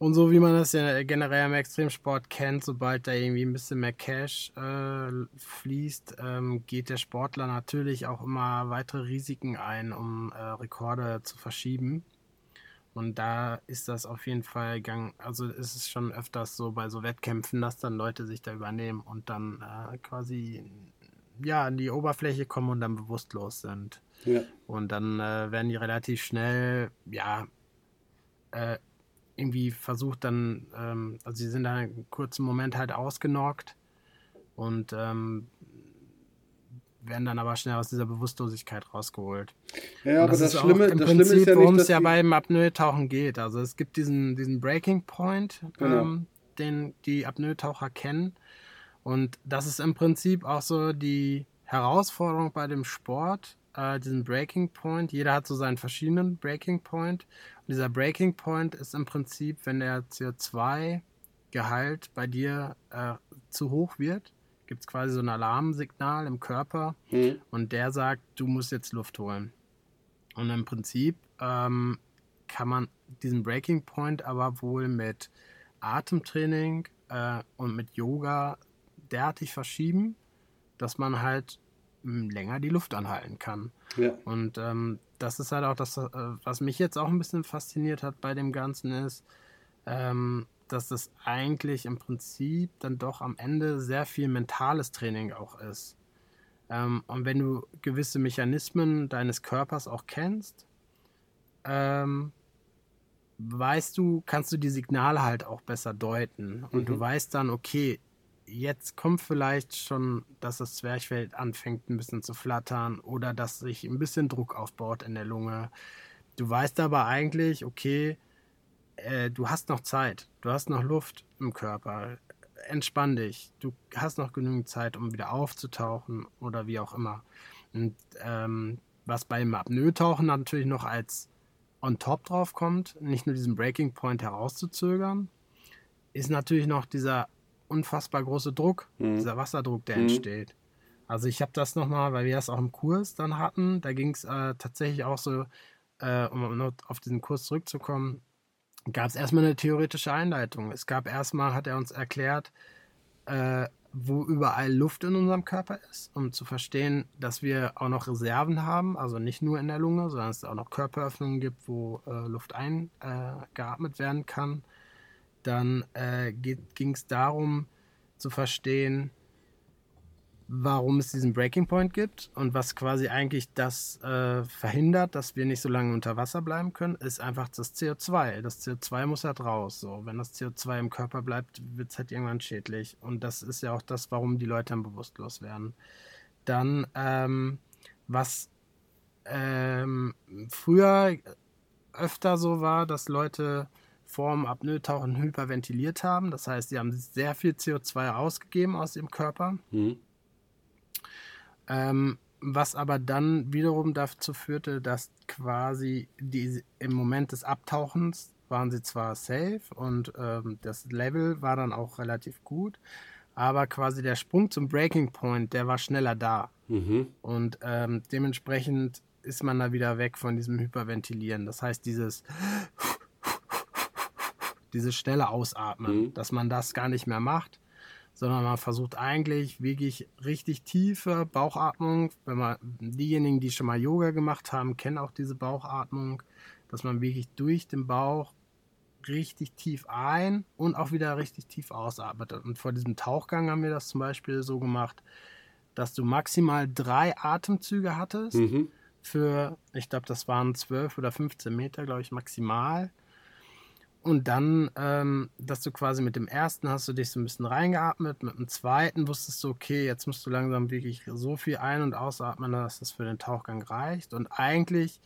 Und so wie man das ja generell im Extremsport kennt, sobald da irgendwie ein bisschen mehr Cash äh, fließt, ähm, geht der Sportler natürlich auch immer weitere Risiken ein, um äh, Rekorde zu verschieben. Und da ist das auf jeden Fall gang, also ist es schon öfters so bei so Wettkämpfen, dass dann Leute sich da übernehmen und dann äh, quasi ja an die Oberfläche kommen und dann bewusstlos sind. Ja. Und dann äh, werden die relativ schnell, ja, äh, irgendwie versucht dann, ähm, also sie sind da einen kurzen Moment halt ausgenockt und ähm, werden dann aber schnell aus dieser Bewusstlosigkeit rausgeholt. Ja, aber das, das Schlimme, im das Prinzip, Schlimme ist ja worum es ja beim Apnoe-Tauchen geht. Also es gibt diesen, diesen Breaking Point, genau. ähm, den die Apnoe-Taucher kennen. Und das ist im Prinzip auch so die Herausforderung bei dem Sport, äh, diesen Breaking Point. Jeder hat so seinen verschiedenen Breaking Point. Und dieser Breaking Point ist im Prinzip, wenn der CO2-Gehalt bei dir äh, zu hoch wird, gibt es quasi so ein Alarmsignal im Körper mhm. und der sagt, du musst jetzt Luft holen. Und im Prinzip ähm, kann man diesen Breaking Point aber wohl mit Atemtraining äh, und mit Yoga derartig verschieben, dass man halt länger die Luft anhalten kann. Ja. Und ähm, das ist halt auch das, äh, was mich jetzt auch ein bisschen fasziniert hat bei dem Ganzen ist, ähm, dass das eigentlich im Prinzip dann doch am Ende sehr viel mentales Training auch ist. Ähm, und wenn du gewisse Mechanismen deines Körpers auch kennst, ähm, weißt du, kannst du die Signale halt auch besser deuten. Und mhm. du weißt dann, okay, jetzt kommt vielleicht schon, dass das Zwerchfell anfängt ein bisschen zu flattern oder dass sich ein bisschen Druck aufbaut in der Lunge. Du weißt aber eigentlich, okay, äh, du hast noch Zeit, du hast noch Luft im Körper. Entspann dich, du hast noch genügend Zeit, um wieder aufzutauchen oder wie auch immer. Und ähm, was beim Apnoe-Tauchen natürlich noch als on top drauf kommt, nicht nur diesen Breaking Point herauszuzögern, ist natürlich noch dieser unfassbar große Druck, mhm. dieser Wasserdruck, der mhm. entsteht. Also ich habe das nochmal, weil wir das auch im Kurs dann hatten, da ging es äh, tatsächlich auch so, äh, um auf diesen Kurs zurückzukommen, gab es erstmal eine theoretische Einleitung. Es gab erstmal, hat er uns erklärt, äh, wo überall Luft in unserem Körper ist, um zu verstehen, dass wir auch noch Reserven haben, also nicht nur in der Lunge, sondern es auch noch Körperöffnungen gibt, wo äh, Luft eingeatmet äh, werden kann. Dann äh, ging es darum zu verstehen, warum es diesen Breaking Point gibt und was quasi eigentlich das äh, verhindert, dass wir nicht so lange unter Wasser bleiben können, ist einfach das CO2. Das CO2 muss halt raus. So. Wenn das CO2 im Körper bleibt, wird es halt irgendwann schädlich. Und das ist ja auch das, warum die Leute dann bewusstlos werden. Dann, ähm, was ähm, früher öfter so war, dass Leute vorm Apnoe-Tauchen hyperventiliert haben. Das heißt, sie haben sehr viel CO2 ausgegeben aus ihrem Körper. Mhm. Ähm, was aber dann wiederum dazu führte, dass quasi die, im Moment des Abtauchens waren sie zwar safe und ähm, das Level war dann auch relativ gut, aber quasi der Sprung zum Breaking Point, der war schneller da. Mhm. Und ähm, dementsprechend ist man da wieder weg von diesem Hyperventilieren. Das heißt, dieses dieses schnelle Ausatmen, mhm. dass man das gar nicht mehr macht, sondern man versucht eigentlich wirklich richtig tiefe Bauchatmung. Wenn man diejenigen, die schon mal Yoga gemacht haben, kennen auch diese Bauchatmung, dass man wirklich durch den Bauch richtig tief ein und auch wieder richtig tief ausatmet. Und vor diesem Tauchgang haben wir das zum Beispiel so gemacht, dass du maximal drei Atemzüge hattest. Mhm. Für, ich glaube, das waren 12 oder 15 Meter, glaube ich, maximal. Und dann, ähm, dass du quasi mit dem ersten hast du dich so ein bisschen reingeatmet, mit dem zweiten wusstest du, okay, jetzt musst du langsam wirklich so viel ein- und ausatmen, dass das für den Tauchgang reicht. Und eigentlich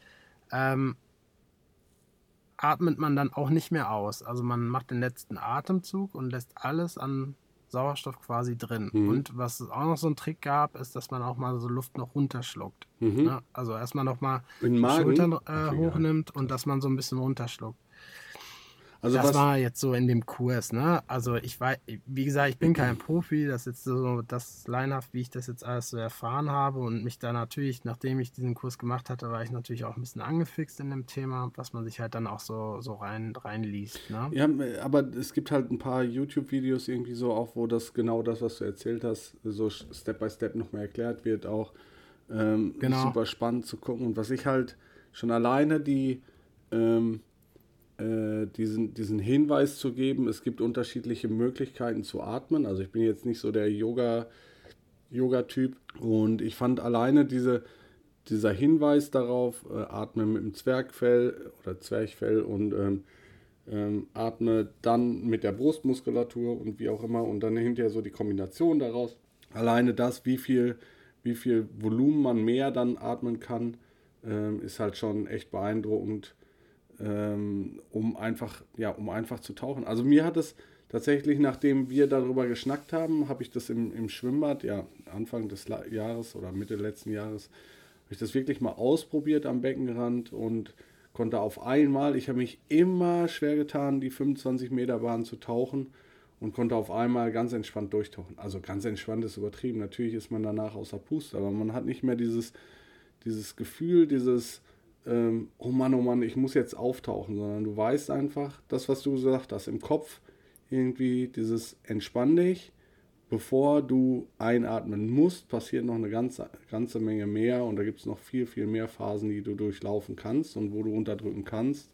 ähm, atmet man dann auch nicht mehr aus. Also man macht den letzten Atemzug und lässt alles an Sauerstoff quasi drin. Mhm. Und was es auch noch so ein Trick gab, ist, dass man auch mal so Luft noch runterschluckt. Mhm. Ne? Also erstmal noch mal die Schultern äh, hochnimmt und dass man so ein bisschen runterschluckt. Also das war jetzt so in dem Kurs, ne? Also ich war, wie gesagt, ich bin kein Profi, das ist jetzt so das Linehaft, wie ich das jetzt alles so erfahren habe und mich da natürlich, nachdem ich diesen Kurs gemacht hatte, war ich natürlich auch ein bisschen angefixt in dem Thema, was man sich halt dann auch so, so rein, reinliest, ne? Ja, aber es gibt halt ein paar YouTube-Videos irgendwie so auch, wo das genau das, was du erzählt hast, so Step by Step nochmal erklärt wird, auch ähm, genau. super spannend zu gucken und was ich halt schon alleine die ähm, äh, diesen, diesen Hinweis zu geben, es gibt unterschiedliche Möglichkeiten zu atmen. Also ich bin jetzt nicht so der Yoga, Yoga-Typ und ich fand alleine diese, dieser Hinweis darauf, äh, atme mit dem Zwergfell oder Zwerchfell und ähm, ähm, atme dann mit der Brustmuskulatur und wie auch immer und dann hinterher so die Kombination daraus. Alleine das, wie viel, wie viel Volumen man mehr dann atmen kann, ähm, ist halt schon echt beeindruckend ähm, um einfach, ja, um einfach zu tauchen. Also mir hat es tatsächlich, nachdem wir darüber geschnackt haben, habe ich das im, im Schwimmbad, ja, Anfang des Jahres oder Mitte letzten Jahres, habe ich das wirklich mal ausprobiert am Beckenrand und konnte auf einmal, ich habe mich immer schwer getan, die 25 Meter Bahn zu tauchen und konnte auf einmal ganz entspannt durchtauchen. Also ganz entspannt ist übertrieben. Natürlich ist man danach außer Puste, aber man hat nicht mehr dieses, dieses Gefühl, dieses, ähm, oh Mann, oh Mann, ich muss jetzt auftauchen, sondern du weißt einfach, das, was du gesagt hast, im Kopf irgendwie dieses entspann dich, bevor du einatmen musst, passiert noch eine ganze, ganze Menge mehr und da gibt es noch viel, viel mehr Phasen, die du durchlaufen kannst und wo du unterdrücken kannst,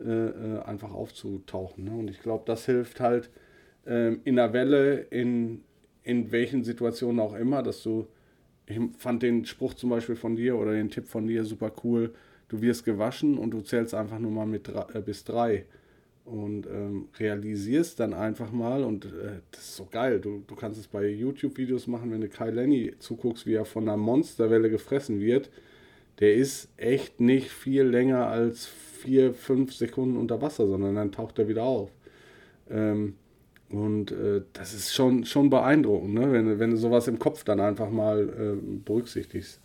äh, äh, einfach aufzutauchen. Ne? Und ich glaube, das hilft halt äh, in der Welle, in, in welchen Situationen auch immer, dass du, ich fand den Spruch zum Beispiel von dir oder den Tipp von dir super cool, du wirst gewaschen und du zählst einfach nur mal mit drei, äh, bis drei und ähm, realisierst dann einfach mal und äh, das ist so geil. Du, du kannst es bei YouTube-Videos machen, wenn du Kai Lenny zuguckst, wie er von einer Monsterwelle gefressen wird. Der ist echt nicht viel länger als vier, fünf Sekunden unter Wasser, sondern dann taucht er wieder auf. Ähm, und äh, das ist schon, schon beeindruckend, ne? wenn, wenn du sowas im Kopf dann einfach mal äh, berücksichtigst.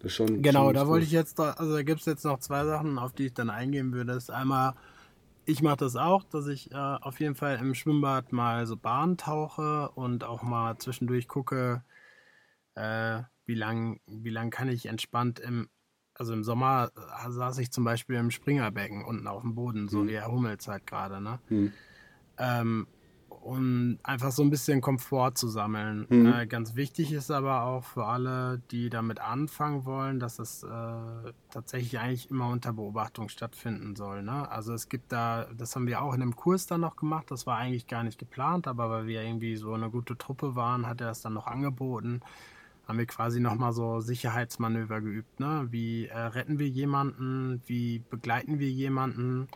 Das schon, genau, schon da wollte ich jetzt, da, also da gibt es jetzt noch zwei Sachen, auf die ich dann eingehen würde. Das ist einmal, ich mache das auch, dass ich äh, auf jeden Fall im Schwimmbad mal so Bahn tauche und auch mal zwischendurch gucke, äh, wie lang, wie lang kann ich entspannt im, also im Sommer äh, saß ich zum Beispiel im Springerbecken unten auf dem Boden, so hm. wie Herr Hummels halt gerade, ne? Hm. Ähm, um einfach so ein bisschen Komfort zu sammeln. Mhm. Äh, ganz wichtig ist aber auch für alle, die damit anfangen wollen, dass es äh, tatsächlich eigentlich immer unter Beobachtung stattfinden soll. Ne? Also es gibt da, das haben wir auch in einem Kurs dann noch gemacht, das war eigentlich gar nicht geplant, aber weil wir irgendwie so eine gute Truppe waren, hat er es dann noch angeboten. Haben wir quasi nochmal so Sicherheitsmanöver geübt. Ne? Wie äh, retten wir jemanden? Wie begleiten wir jemanden?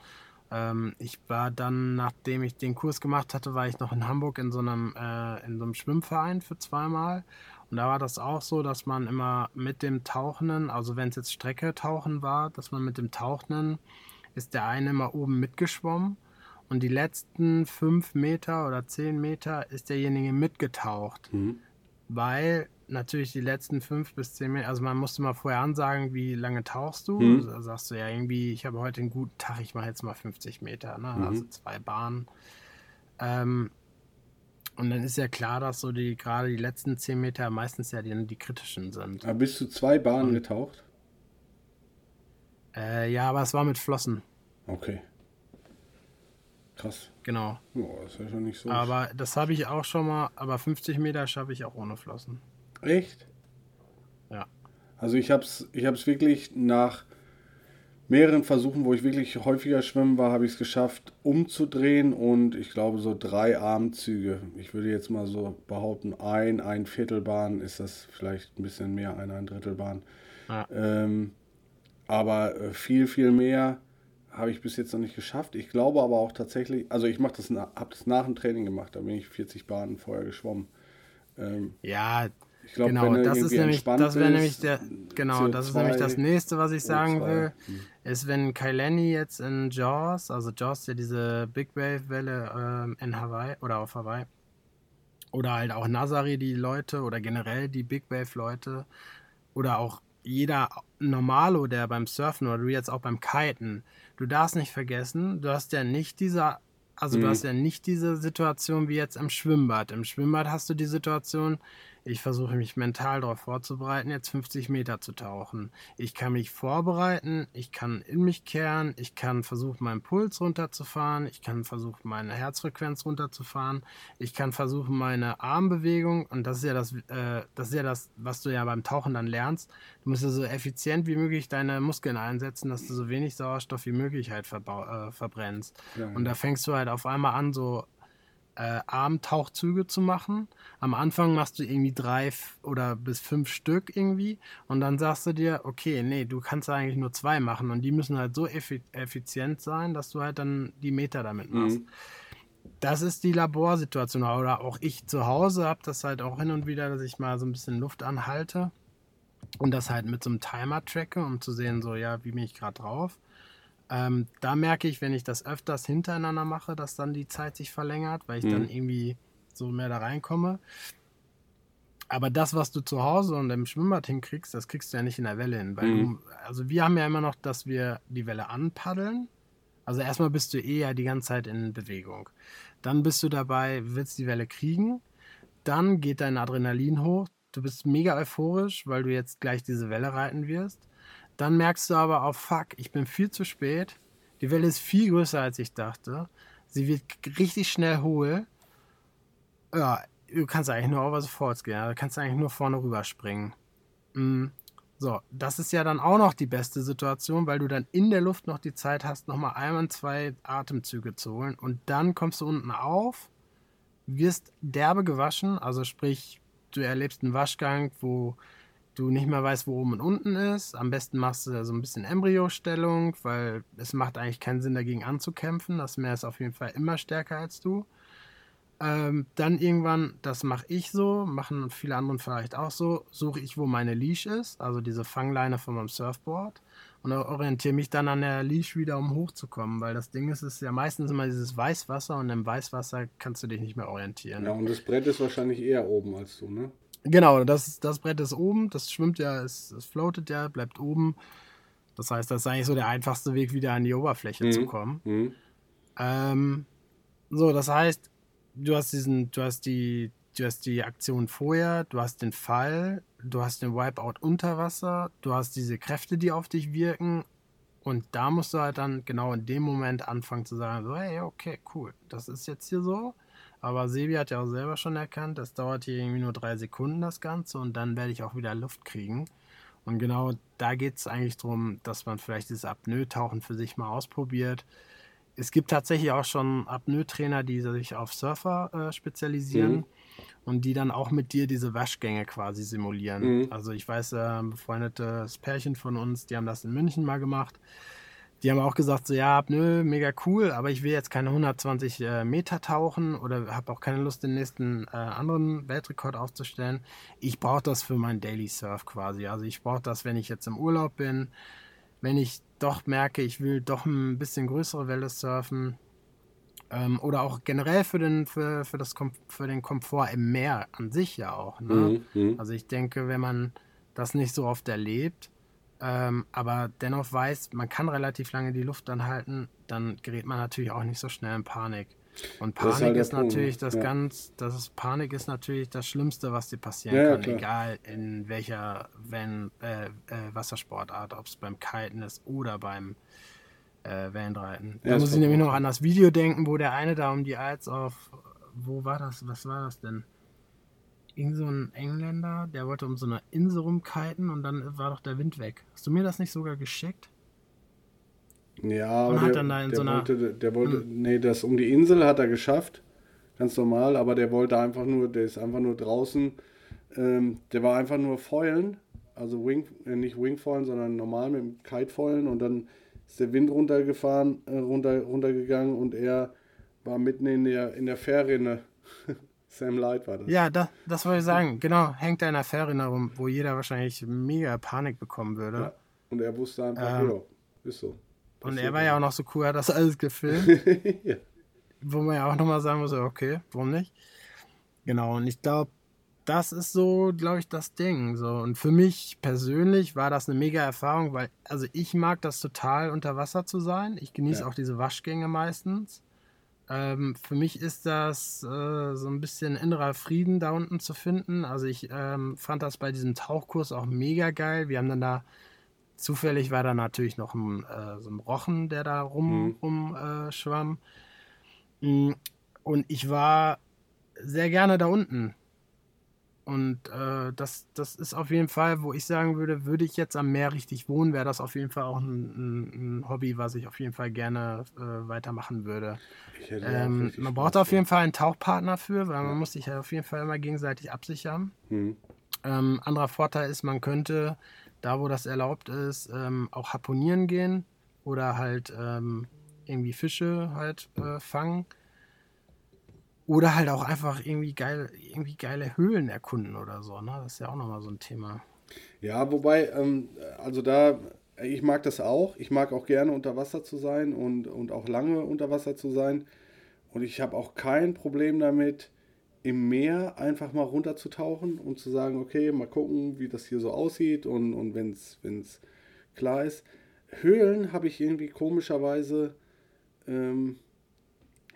Ähm, ich war dann, nachdem ich den Kurs gemacht hatte, war ich noch in Hamburg in so einem, äh, in so einem Schwimmverein für zweimal. Und da war das auch so, dass man immer mit dem Tauchenden, also wenn es jetzt Strecke tauchen war, dass man mit dem Tauchenden ist der eine immer oben mitgeschwommen und die letzten fünf Meter oder zehn Meter ist derjenige mitgetaucht. Mhm. Weil natürlich die letzten fünf bis zehn Meter, also man musste mal vorher ansagen, wie lange tauchst du. Mhm. Also sagst du ja irgendwie, ich habe heute einen guten Tag, ich mache jetzt mal 50 Meter, ne? Mhm. also zwei Bahnen. Ähm, und dann ist ja klar, dass so die gerade die letzten zehn Meter meistens ja die, die kritischen sind. Aber bist du zwei Bahnen und, getaucht? Äh, ja, aber es war mit Flossen. Okay. Krass. Genau. Oh, das ist ja schon nicht so. Aber das habe ich auch schon mal, aber 50 Meter schaffe ich auch ohne Flossen. Echt? Ja. Also ich habe es ich hab's wirklich nach mehreren Versuchen, wo ich wirklich häufiger schwimmen war, habe ich es geschafft, umzudrehen und ich glaube so drei Armzüge. Ich würde jetzt mal so behaupten, ein, ein Viertelbahn ist das vielleicht ein bisschen mehr, ein, ein Drittelbahn. Ja. Ähm, aber äh, viel, viel mehr habe ich bis jetzt noch nicht geschafft. Ich glaube aber auch tatsächlich, also ich mache das, habe das nach dem Training gemacht, da bin ich 40 Bahnen vorher geschwommen. Ähm, ja, ich glaube, genau, das ist nämlich, das wäre nämlich der, genau, CO2, das ist nämlich das nächste, was ich sagen will, hm. ist, wenn Kailani jetzt in Jaws, also Jaws ja diese Big Wave Welle ähm, in Hawaii oder auf Hawaii, oder halt auch Nazari die Leute oder generell die Big Wave Leute oder auch jeder Normalo, der beim Surfen oder du jetzt auch beim Kiten, du darfst nicht vergessen, du hast ja nicht diese, also mhm. du hast ja nicht diese Situation wie jetzt im Schwimmbad. Im Schwimmbad hast du die Situation, ich versuche mich mental darauf vorzubereiten, jetzt 50 Meter zu tauchen. Ich kann mich vorbereiten, ich kann in mich kehren, ich kann versuchen, meinen Puls runterzufahren, ich kann versuchen, meine Herzfrequenz runterzufahren, ich kann versuchen, meine Armbewegung, und das ist ja das, äh, das ist ja das, was du ja beim Tauchen dann lernst. Du musst ja so effizient wie möglich deine Muskeln einsetzen, dass du so wenig Sauerstoff wie möglich halt äh, verbrennst. Ja, ja. Und da fängst du halt auf einmal an, so äh, Armtauchzüge zu machen. Am Anfang machst du irgendwie drei oder bis fünf Stück irgendwie und dann sagst du dir, okay, nee, du kannst eigentlich nur zwei machen und die müssen halt so effizient sein, dass du halt dann die Meter damit machst. Mhm. Das ist die Laborsituation oder auch ich zu Hause habe das halt auch hin und wieder, dass ich mal so ein bisschen Luft anhalte und das halt mit so einem Timer tracke, um zu sehen, so ja, wie bin ich gerade drauf. Ähm, da merke ich, wenn ich das öfters hintereinander mache, dass dann die Zeit sich verlängert, weil ich mhm. dann irgendwie so mehr da reinkomme. Aber das, was du zu Hause und im Schwimmbad hinkriegst, das kriegst du ja nicht in der Welle hin. Mhm. du, also wir haben ja immer noch, dass wir die Welle anpaddeln. Also erstmal bist du eher die ganze Zeit in Bewegung. Dann bist du dabei, willst die Welle kriegen. Dann geht dein Adrenalin hoch. Du bist mega euphorisch, weil du jetzt gleich diese Welle reiten wirst. Dann merkst du aber auch, fuck, ich bin viel zu spät. Die Welle ist viel größer, als ich dachte. Sie wird richtig schnell hohl. Ja, du kannst eigentlich nur over falls gehen. Du kannst eigentlich nur vorne rüberspringen. Mhm. So, das ist ja dann auch noch die beste Situation, weil du dann in der Luft noch die Zeit hast, nochmal einmal zwei Atemzüge zu holen. Und dann kommst du unten auf, wirst derbe gewaschen, also sprich, du erlebst einen Waschgang, wo du nicht mehr weißt, wo oben und unten ist. Am besten machst du so ein bisschen Embryostellung, weil es macht eigentlich keinen Sinn, dagegen anzukämpfen. Das Meer ist auf jeden Fall immer stärker als du. Ähm, dann irgendwann, das mache ich so, machen viele andere vielleicht auch so, suche ich, wo meine Leash ist, also diese Fangleine von meinem Surfboard und orientiere mich dann an der Leash wieder, um hochzukommen, weil das Ding ist, es ist ja meistens immer dieses Weißwasser und im Weißwasser kannst du dich nicht mehr orientieren. Ja, und das Brett ist wahrscheinlich eher oben als du, ne? Genau, das, das Brett ist oben, das schwimmt ja, es, es floatet ja, bleibt oben. Das heißt, das ist eigentlich so der einfachste Weg, wieder an die Oberfläche mhm. zu kommen. Mhm. Ähm, so, das heißt, du hast diesen, du hast die, du hast die Aktion vorher, du hast den Fall, du hast den Wipeout unter Wasser, du hast diese Kräfte, die auf dich wirken. Und da musst du halt dann genau in dem Moment anfangen zu sagen, so, hey, okay, cool, das ist jetzt hier so. Aber Sebi hat ja auch selber schon erkannt, das dauert hier irgendwie nur drei Sekunden das Ganze und dann werde ich auch wieder Luft kriegen. Und genau da geht es eigentlich darum, dass man vielleicht dieses Apnoe-Tauchen für sich mal ausprobiert. Es gibt tatsächlich auch schon Apnoe-Trainer, die sich auf Surfer äh, spezialisieren mhm. und die dann auch mit dir diese Waschgänge quasi simulieren. Mhm. Also ich weiß, äh, ein befreundetes Pärchen von uns, die haben das in München mal gemacht die haben auch gesagt, so ja, nö, mega cool, aber ich will jetzt keine 120 äh, Meter tauchen oder habe auch keine Lust, den nächsten äh, anderen Weltrekord aufzustellen. Ich brauche das für mein Daily Surf quasi. Also ich brauche das, wenn ich jetzt im Urlaub bin, wenn ich doch merke, ich will doch ein bisschen größere Welle surfen. Ähm, oder auch generell für den, für, für, das für den Komfort im Meer an sich ja auch. Ne? Mhm, mhm, also ich denke, wenn man das nicht so oft erlebt, ähm, aber dennoch weiß, man kann relativ lange die Luft anhalten, dann gerät man natürlich auch nicht so schnell in Panik. Und Panik ist, halt ist natürlich das ja. ganz, das ist, Panik ist natürlich das Schlimmste, was dir passieren ja, kann, egal in welcher wenn, äh, äh, Wassersportart, ob es beim Kiten ist oder beim äh, Wellenreiten. Da muss ich nämlich noch an das Video denken, wo der eine da um die Alz auf, wo war das, was war das denn? Irgend so ein Engländer, der wollte um so eine Insel rumkiten und dann war doch der Wind weg. Hast du mir das nicht sogar geschickt? Ja, und hat der, da der so. Wollte, der wollte, hm. nee, das um die Insel hat er geschafft. Ganz normal, aber der wollte einfach nur, der ist einfach nur draußen. Ähm, der war einfach nur Feulen, also Wing, äh, nicht Wingfoilen, sondern normal mit dem Kitefeulen und dann ist der Wind runtergefahren, äh, runter, runtergegangen und er war mitten in der, in der Fährrinne. Sam Light war das. Ja, das, das wollte ich sagen. Genau, hängt da in der Fährrinne rum, wo jeder wahrscheinlich mega Panik bekommen würde. Ja. Und er wusste einfach, ähm, ja, ist so. Und er war ja auch noch so cool, hat das alles gefilmt. ja. Wo man ja auch nochmal sagen muss, okay, warum nicht? Genau, und ich glaube, das ist so, glaube ich, das Ding. So. Und für mich persönlich war das eine mega Erfahrung, weil, also ich mag das total, unter Wasser zu sein. Ich genieße ja. auch diese Waschgänge meistens. Ähm, für mich ist das äh, so ein bisschen innerer Frieden da unten zu finden. Also ich ähm, fand das bei diesem Tauchkurs auch mega geil. Wir haben dann da Zufällig war da natürlich noch ein, äh, so ein Rochen, der da rum, mhm. äh, schwamm. Mm, und ich war sehr gerne da unten. Und äh, das, das ist auf jeden Fall, wo ich sagen würde, würde ich jetzt am Meer richtig wohnen, wäre das auf jeden Fall auch ein, ein, Hobby, was ich auf jeden Fall gerne äh, weitermachen würde. Ähm, man braucht auf jeden Fall einen Tauchpartner für, weil ja. man muss sich ja auf jeden Fall immer gegenseitig absichern. Mhm. Ähm, anderer Vorteil ist, man könnte da wo das erlaubt ist, ähm, auch harponieren gehen oder halt ähm, irgendwie Fische halt äh, fangen. Oder halt auch einfach irgendwie, geil, irgendwie geile Höhlen erkunden oder so. Ne? Das ist ja auch nochmal so ein Thema. Ja, wobei, ähm, also da, ich mag das auch. Ich mag auch gerne unter Wasser zu sein und, und auch lange unter Wasser zu sein. Und ich habe auch kein Problem damit, im Meer einfach mal runterzutauchen und zu sagen, okay, mal gucken, wie das hier so aussieht und, und wenn es klar ist. Höhlen habe ich irgendwie komischerweise, ähm,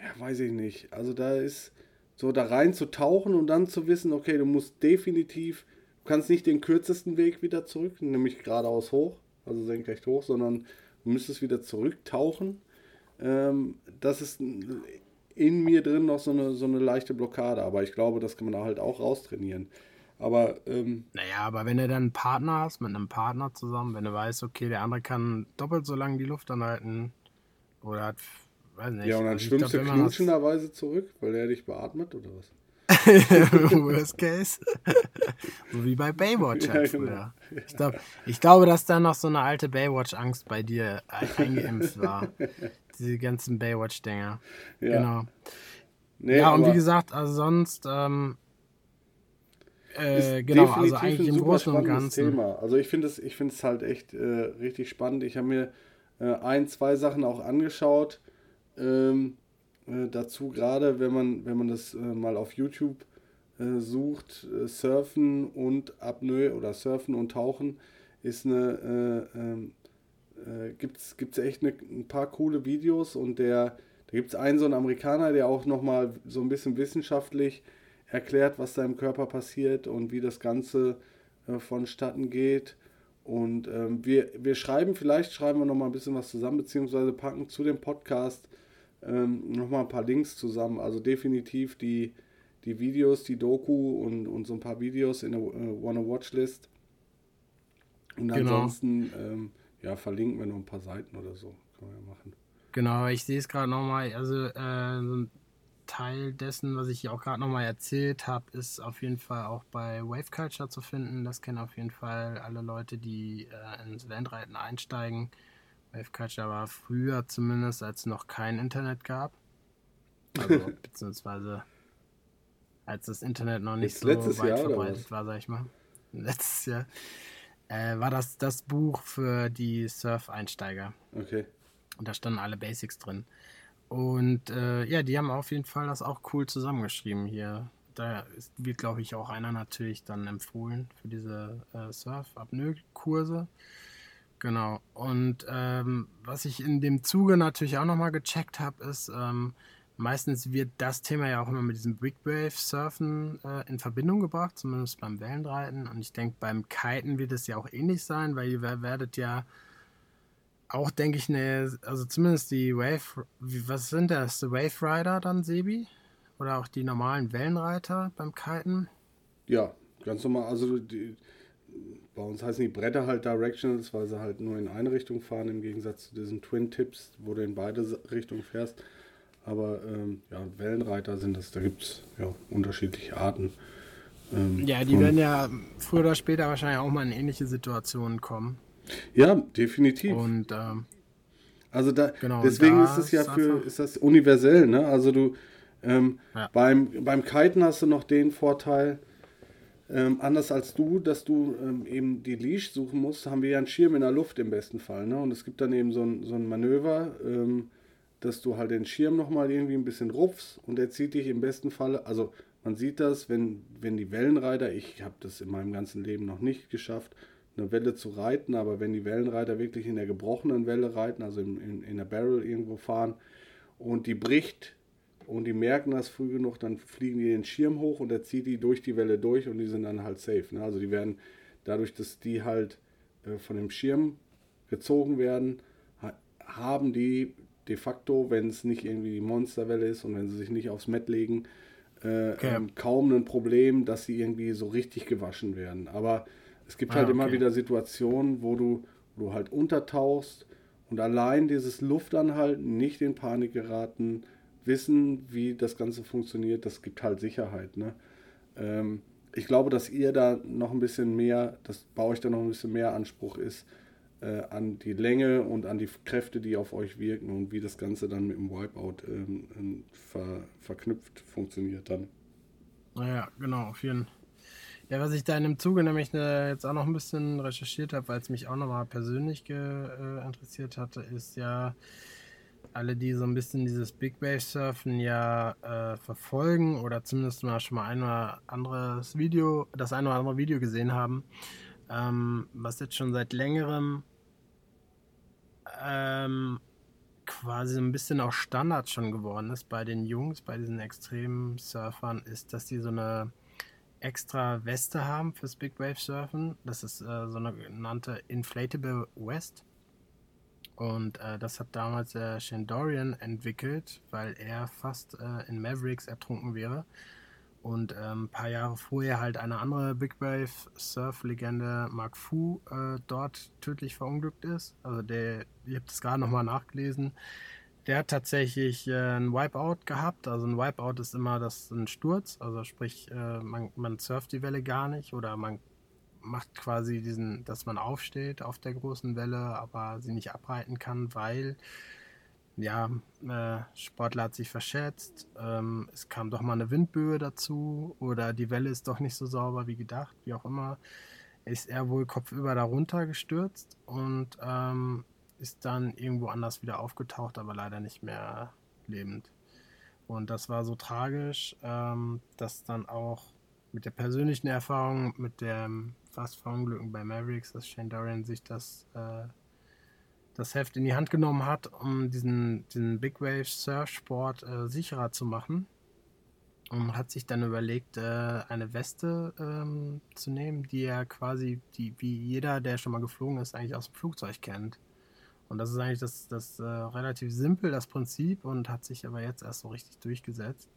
ja, weiß ich nicht. Also da ist so da rein zu tauchen und dann zu wissen, okay, du musst definitiv, du kannst nicht den kürzesten Weg wieder zurück, nämlich geradeaus hoch, also senkrecht hoch, sondern du müsstest wieder zurücktauchen. Ähm, das ist in mir drin noch so eine, so eine leichte Blockade. Aber ich glaube, das kann man halt auch raustrainieren. Aber. Ähm, naja, aber wenn du dann einen Partner hast, mit einem Partner zusammen, wenn du weißt, okay, der andere kann doppelt so lange die Luft anhalten oder hat. Weiß nicht. Ja, und dann also schwimmst du knutschenderweise zurück, weil er dich beatmet oder was? Worst case. so wie bei Baywatch halt ja, genau. Ich, glaub, ich glaube, dass da noch so eine alte Baywatch-Angst bei dir eingeimpft war. Diese ganzen Baywatch-Dinger. Ja. Genau. Nee, ja, und wie gesagt, also sonst, ähm, äh, genau, also eigentlich im Großen und Ganzen. Thema. Also ich finde es ich halt echt äh, richtig spannend. Ich habe mir äh, ein, zwei Sachen auch angeschaut. Ähm, äh, dazu gerade, wenn man, wenn man das äh, mal auf YouTube äh, sucht, Surfen und Apnoe oder Surfen und Tauchen ist eine ähm, äh, gibt es echt ne, ein paar coole Videos und der, da gibt es einen so einen Amerikaner, der auch nochmal so ein bisschen wissenschaftlich erklärt, was da im Körper passiert und wie das Ganze äh, vonstatten geht. Und ähm, wir, wir schreiben, vielleicht schreiben wir nochmal ein bisschen was zusammen, beziehungsweise packen zu dem Podcast ähm, nochmal ein paar Links zusammen. Also definitiv die, die Videos, die Doku und, und so ein paar Videos in der äh, Wanna-Watch-List. Und genau. ansonsten ähm, ja, verlinken wir noch ein paar Seiten oder so. Können wir ja machen. Genau, ich sehe es gerade nochmal. Also, äh, so ein Teil dessen, was ich hier auch gerade nochmal erzählt habe, ist auf jeden Fall auch bei Wave Culture zu finden. Das kennen auf jeden Fall alle Leute, die äh, ins Landreiten einsteigen. Wave Culture war früher zumindest, als es noch kein Internet gab. Also, beziehungsweise als das Internet noch nicht so weit Jahr, verbreitet war, sag ich mal. Letztes Jahr äh, war das das Buch für die Surf-Einsteiger. Okay. Und da standen alle Basics drin. Und äh, ja, die haben auf jeden Fall das auch cool zusammengeschrieben hier. Da wird, glaube ich, auch einer natürlich dann empfohlen für diese äh, Surf-Apnoe-Kurse. Genau. Und ähm, was ich in dem Zuge natürlich auch nochmal gecheckt habe, ist, ähm, meistens wird das Thema ja auch immer mit diesem Big Wave Surfen äh, in Verbindung gebracht, zumindest beim Wellenreiten. Und ich denke, beim Kiten wird es ja auch ähnlich sein, weil ihr werdet ja auch, denke ich, eine, also zumindest die Wave, was sind das? Die Wave Rider dann, Sebi? Oder auch die normalen Wellenreiter beim Kiten? Ja, ganz normal. Also die, bei uns heißen die Bretter halt Directionals, weil sie halt nur in eine Richtung fahren, im Gegensatz zu diesen Twin Tips, wo du in beide Richtungen fährst. Aber ähm, ja, Wellenreiter sind das, da gibt es ja unterschiedliche Arten. Ähm, ja, die werden ja früher oder später wahrscheinlich auch mal in ähnliche Situationen kommen. Ja, definitiv. Und ähm, also da, genau, deswegen da ist es ja für, ist das universell, ne? Also du ähm, ja. beim, beim Kiten hast du noch den Vorteil, ähm, anders als du, dass du ähm, eben die Leash suchen musst, haben wir ja einen Schirm in der Luft im besten Fall. Ne? Und es gibt dann eben so ein, so ein Manöver, ähm, dass du halt den Schirm nochmal irgendwie ein bisschen rupfst und er zieht dich im besten Fall, also man sieht das, wenn, wenn die Wellenreiter, ich habe das in meinem ganzen Leben noch nicht geschafft, eine Welle zu reiten, aber wenn die Wellenreiter wirklich in der gebrochenen Welle reiten, also in, in, in der Barrel irgendwo fahren und die bricht und die merken das früh genug, dann fliegen die den Schirm hoch und er zieht die durch die Welle durch und die sind dann halt safe. Ne? Also die werden dadurch, dass die halt äh, von dem Schirm gezogen werden, ha haben die de facto, wenn es nicht irgendwie die Monsterwelle ist und wenn sie sich nicht aufs Met legen, äh, okay. ähm, kaum ein Problem, dass sie irgendwie so richtig gewaschen werden. Aber es gibt ah, halt okay. immer wieder Situationen, wo du, wo du halt untertauchst und allein dieses Luftanhalten, nicht in Panik geraten, wissen, wie das Ganze funktioniert, das gibt halt Sicherheit. Ne? Ähm, ich glaube, dass ihr da noch ein bisschen mehr, dass bei euch da noch ein bisschen mehr Anspruch ist äh, an die Länge und an die Kräfte, die auf euch wirken und wie das Ganze dann mit dem Wipeout ähm, ähm ver, verknüpft funktioniert dann. Naja, genau, auf jeden Fall. Ja, was ich da in dem Zuge nämlich ne, jetzt auch noch ein bisschen recherchiert habe, weil es mich auch nochmal persönlich ge, äh, interessiert hatte, ist ja, alle, die so ein bisschen dieses Big Wave Surfen ja äh, verfolgen oder zumindest mal schon mal ein oder anderes Video, das ein oder andere Video gesehen haben, ähm, was jetzt schon seit längerem ähm, quasi ein bisschen auch Standard schon geworden ist bei den Jungs, bei diesen extremen Surfern, ist, dass die so eine extra Weste haben fürs Big Wave Surfen. Das ist äh, so eine genannte Inflatable West. Und äh, das hat damals der Shane Dorian entwickelt, weil er fast äh, in Mavericks ertrunken wäre. Und äh, ein paar Jahre vorher halt eine andere Big Wave Surf-Legende, Mark Fu, äh, dort tödlich verunglückt ist. Also der, ich habe das gerade nochmal nachgelesen. Der hat tatsächlich äh, ein Wipeout gehabt. Also ein Wipeout ist immer das ein Sturz. Also sprich, äh, man, man surft die Welle gar nicht oder man macht quasi diesen, dass man aufsteht auf der großen Welle, aber sie nicht abreiten kann, weil ja, äh, Sportler hat sich verschätzt, ähm, es kam doch mal eine Windböe dazu oder die Welle ist doch nicht so sauber wie gedacht, wie auch immer, ist er wohl kopfüber darunter gestürzt und ähm, ist dann irgendwo anders wieder aufgetaucht, aber leider nicht mehr lebend. Und das war so tragisch, ähm, dass dann auch mit der persönlichen Erfahrung, mit dem fast verunglücken bei Mavericks, dass Shane Dorian sich das, äh, das Heft in die Hand genommen hat, um diesen, diesen Big Wave Surf Sport äh, sicherer zu machen. Und hat sich dann überlegt, äh, eine Weste ähm, zu nehmen, die er quasi, die, wie jeder, der schon mal geflogen ist, eigentlich aus dem Flugzeug kennt. Und das ist eigentlich das, das äh, relativ simpel, das Prinzip, und hat sich aber jetzt erst so richtig durchgesetzt.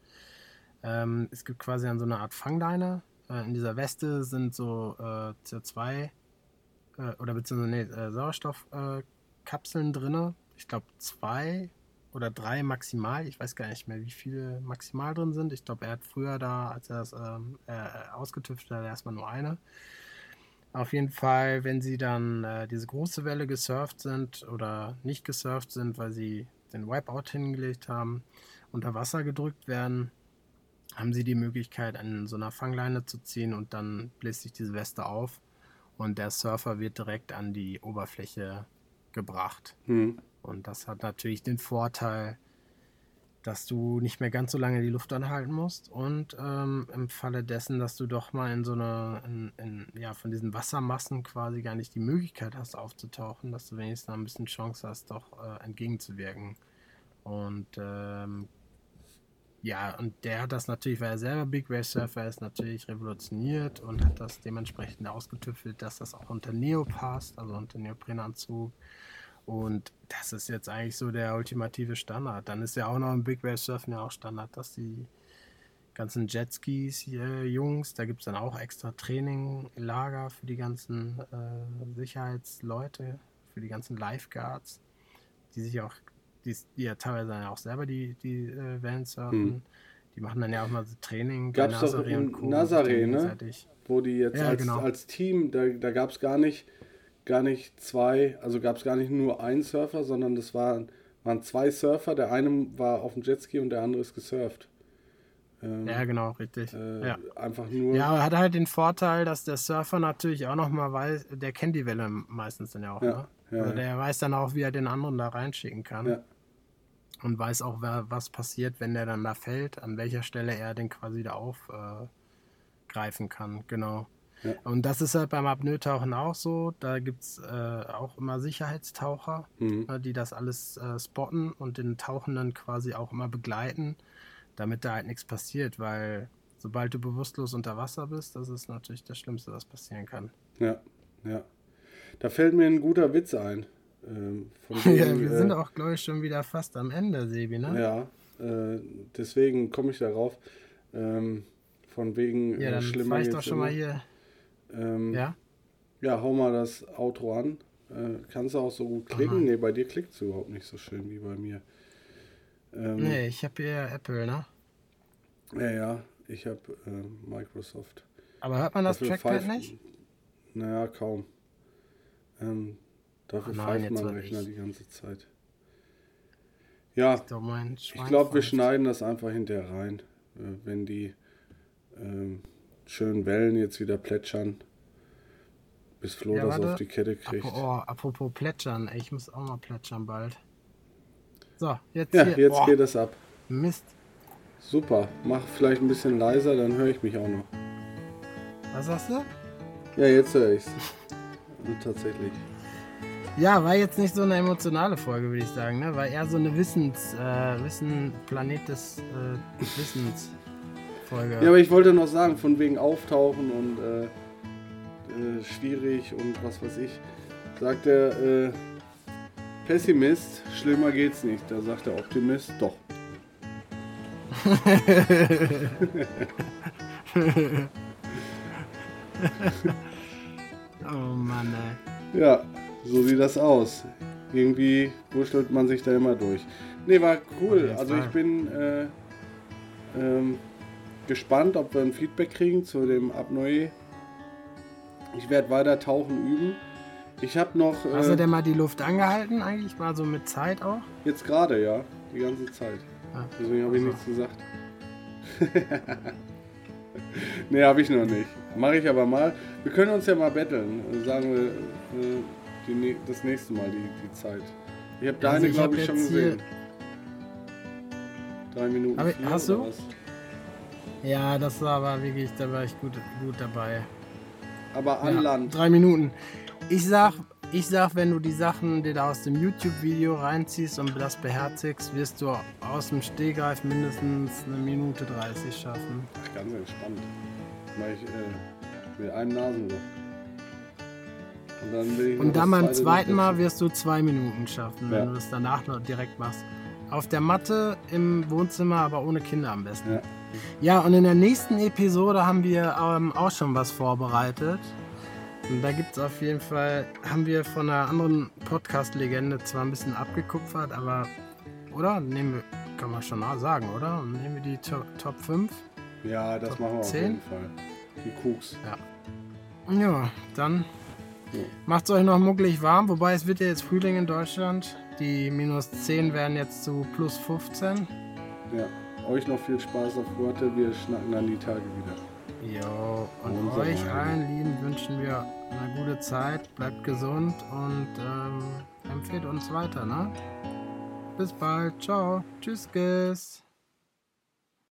Ähm, es gibt quasi dann so eine Art Fangleine, äh, in dieser Weste sind so äh, CO2 äh, oder beziehungsweise nee, äh, Sauerstoffkapseln drin. Ich glaube zwei oder drei maximal. Ich weiß gar nicht mehr, wie viele maximal drin sind. Ich glaube, er hat früher da, als er das ähm, äh, ausgetüftet hat, erstmal nur eine. Auf jeden Fall, wenn sie dann äh, diese große Welle gesurft sind oder nicht gesurft sind, weil sie den Wipeout hingelegt haben, unter Wasser gedrückt werden, haben sie die Möglichkeit, an so einer Fangleine zu ziehen und dann bläst sich diese Weste auf und der Surfer wird direkt an die Oberfläche gebracht. Hm. Und das hat natürlich den Vorteil, dass du nicht mehr ganz so lange die Luft anhalten musst und ähm, im Falle dessen, dass du doch mal in so einer, in, in, ja, von diesen Wassermassen quasi gar nicht die Möglichkeit hast aufzutauchen, dass du wenigstens ein bisschen Chance hast, doch äh, entgegenzuwirken. Und ähm, ja, und der hat das natürlich, weil er selber Big Wave Surfer ist, natürlich revolutioniert und hat das dementsprechend ausgetüffelt, dass das auch unter Neo passt, also unter Neoprenanzug. Und das ist jetzt eigentlich so der ultimative Standard. Dann ist ja auch noch im Big Wave Surfen ja auch Standard, dass die ganzen Jetskis hier, Jungs, da gibt es dann auch extra Training, Lager für die ganzen äh, Sicherheitsleute, für die ganzen Lifeguards, die sich auch, die, die ja teilweise dann auch selber die, die äh, Wellen surfen. Hm. Die machen dann ja auch mal so Training. Gab es doch in Nazaré, ne? Wo die jetzt ja, als, genau. als Team, da, da gab es gar nicht gar nicht zwei, also gab es gar nicht nur einen Surfer, sondern das waren, waren zwei Surfer. Der eine war auf dem Jetski und der andere ist gesurft. Ähm, ja, genau, richtig. Äh, ja. Einfach nur. Ja, aber hat halt den Vorteil, dass der Surfer natürlich auch nochmal weiß, der kennt die Welle meistens dann ja auch. Ja, ne? ja, also der weiß dann auch, wie er den anderen da reinschicken kann. Und weiß auch, was passiert, wenn der dann da fällt, an welcher Stelle er den quasi da aufgreifen äh, kann. Genau. Ja. Und das ist halt beim Apnoe-Tauchen auch so. Da gibt es äh, auch immer Sicherheitstaucher, mhm. äh, die das alles äh, spotten und den Tauchenden quasi auch immer begleiten, damit da halt nichts passiert, weil sobald du bewusstlos unter Wasser bist, das ist natürlich das Schlimmste, was passieren kann. Ja, ja. Da fällt mir ein guter Witz ein. Ähm, ja, wir sind äh, auch, glaube ich, schon wieder fast am Ende, Sebi, ne? Ja, äh, deswegen komme ich darauf. Ähm, von wegen ja, dann schlimmer. Ich doch schon mal hier ähm, ja? Ja, hau mal das Outro an. Äh, kannst du auch so gut klicken? Ne, bei dir klickt es überhaupt nicht so schön wie bei mir. Ähm, nee, ich habe hier Apple, ne? Ja, ja, ich habe äh, Microsoft. Aber hört man das dafür Trackpad nicht? Naja, kaum. Ähm, dafür oh pfeift mein Rechner ich. die ganze Zeit. Ja, ich glaube, wir schneiden das einfach hinterher rein, äh, wenn die ähm, schönen Wellen jetzt wieder plätschern. Bis Flo ja, das auf die Kette kriegt. Oh, apropos plätschern, ich muss auch mal plätschern bald. So, jetzt Ja, hier. jetzt geht es ab. Mist. Super, mach vielleicht ein bisschen leiser, dann höre ich mich auch noch. Was sagst du? Ja, jetzt höre ich's. Tatsächlich. Ja, war jetzt nicht so eine emotionale Folge, würde ich sagen. Ne? War eher so eine Wissens, äh, Wissen, Planet des äh, Wissens. Folge. Ja, aber ich wollte noch sagen, von wegen Auftauchen und äh, äh, schwierig und was weiß ich, sagt der äh, Pessimist, schlimmer geht's nicht. Da sagt der Optimist, doch. oh Mann, ey. Ja, so sieht das aus. Irgendwie wurschtelt man sich da immer durch. Ne, war cool. Also ich bin äh, ähm, gespannt, ob wir ein Feedback kriegen zu dem Abneu. Ich werde weiter tauchen üben. Ich habe noch. Äh, Hast du denn mal die Luft angehalten, eigentlich mal so mit Zeit auch? Jetzt gerade, ja. Die ganze Zeit. Ah, Deswegen habe ich also. nichts gesagt. nee, habe ich noch nicht. Mache ich aber mal. Wir können uns ja mal betteln. Sagen wir äh, die, das nächste Mal die, die Zeit. Ich habe deine, also glaube ich, hab schon gesehen. Drei Minuten. Ich, hast du? Was? Ja, das war aber wirklich, da war ich gut, gut dabei. Aber an ja, Land. Drei Minuten. Ich sag, ich sag, wenn du die Sachen, die da aus dem YouTube-Video reinziehst und das beherzigst, wirst du aus dem Stehgreif mindestens eine Minute 30 schaffen. Ach, ganz entspannt. Mach ich äh, mit einem Nasenloch. Und dann, und dann beim zweiten Mal wirst du zwei Minuten schaffen, wenn ja. du es danach noch direkt machst. Auf der Matte im Wohnzimmer, aber ohne Kinder am besten. Ja. Ja, und in der nächsten Episode haben wir ähm, auch schon was vorbereitet. Und da gibt es auf jeden Fall, haben wir von einer anderen Podcast-Legende zwar ein bisschen abgekupfert, aber, oder? Nehmen wir, kann man schon sagen, oder? Und nehmen wir die Top, Top 5? Ja, das Top machen wir 10? auf jeden Fall. Die Koks. Ja. Ja, dann. Macht es euch noch mucklig warm, wobei es wird ja jetzt Frühling in Deutschland. Die minus 10 werden jetzt zu plus 15. Ja euch noch viel Spaß auf Worte. Wir schnacken dann die Tage wieder. Jo, und, und euch allen Lieben wünschen wir eine gute Zeit. Bleibt gesund und ähm, empfehlt uns weiter, ne? Bis bald. Ciao. Tschüss, Guess.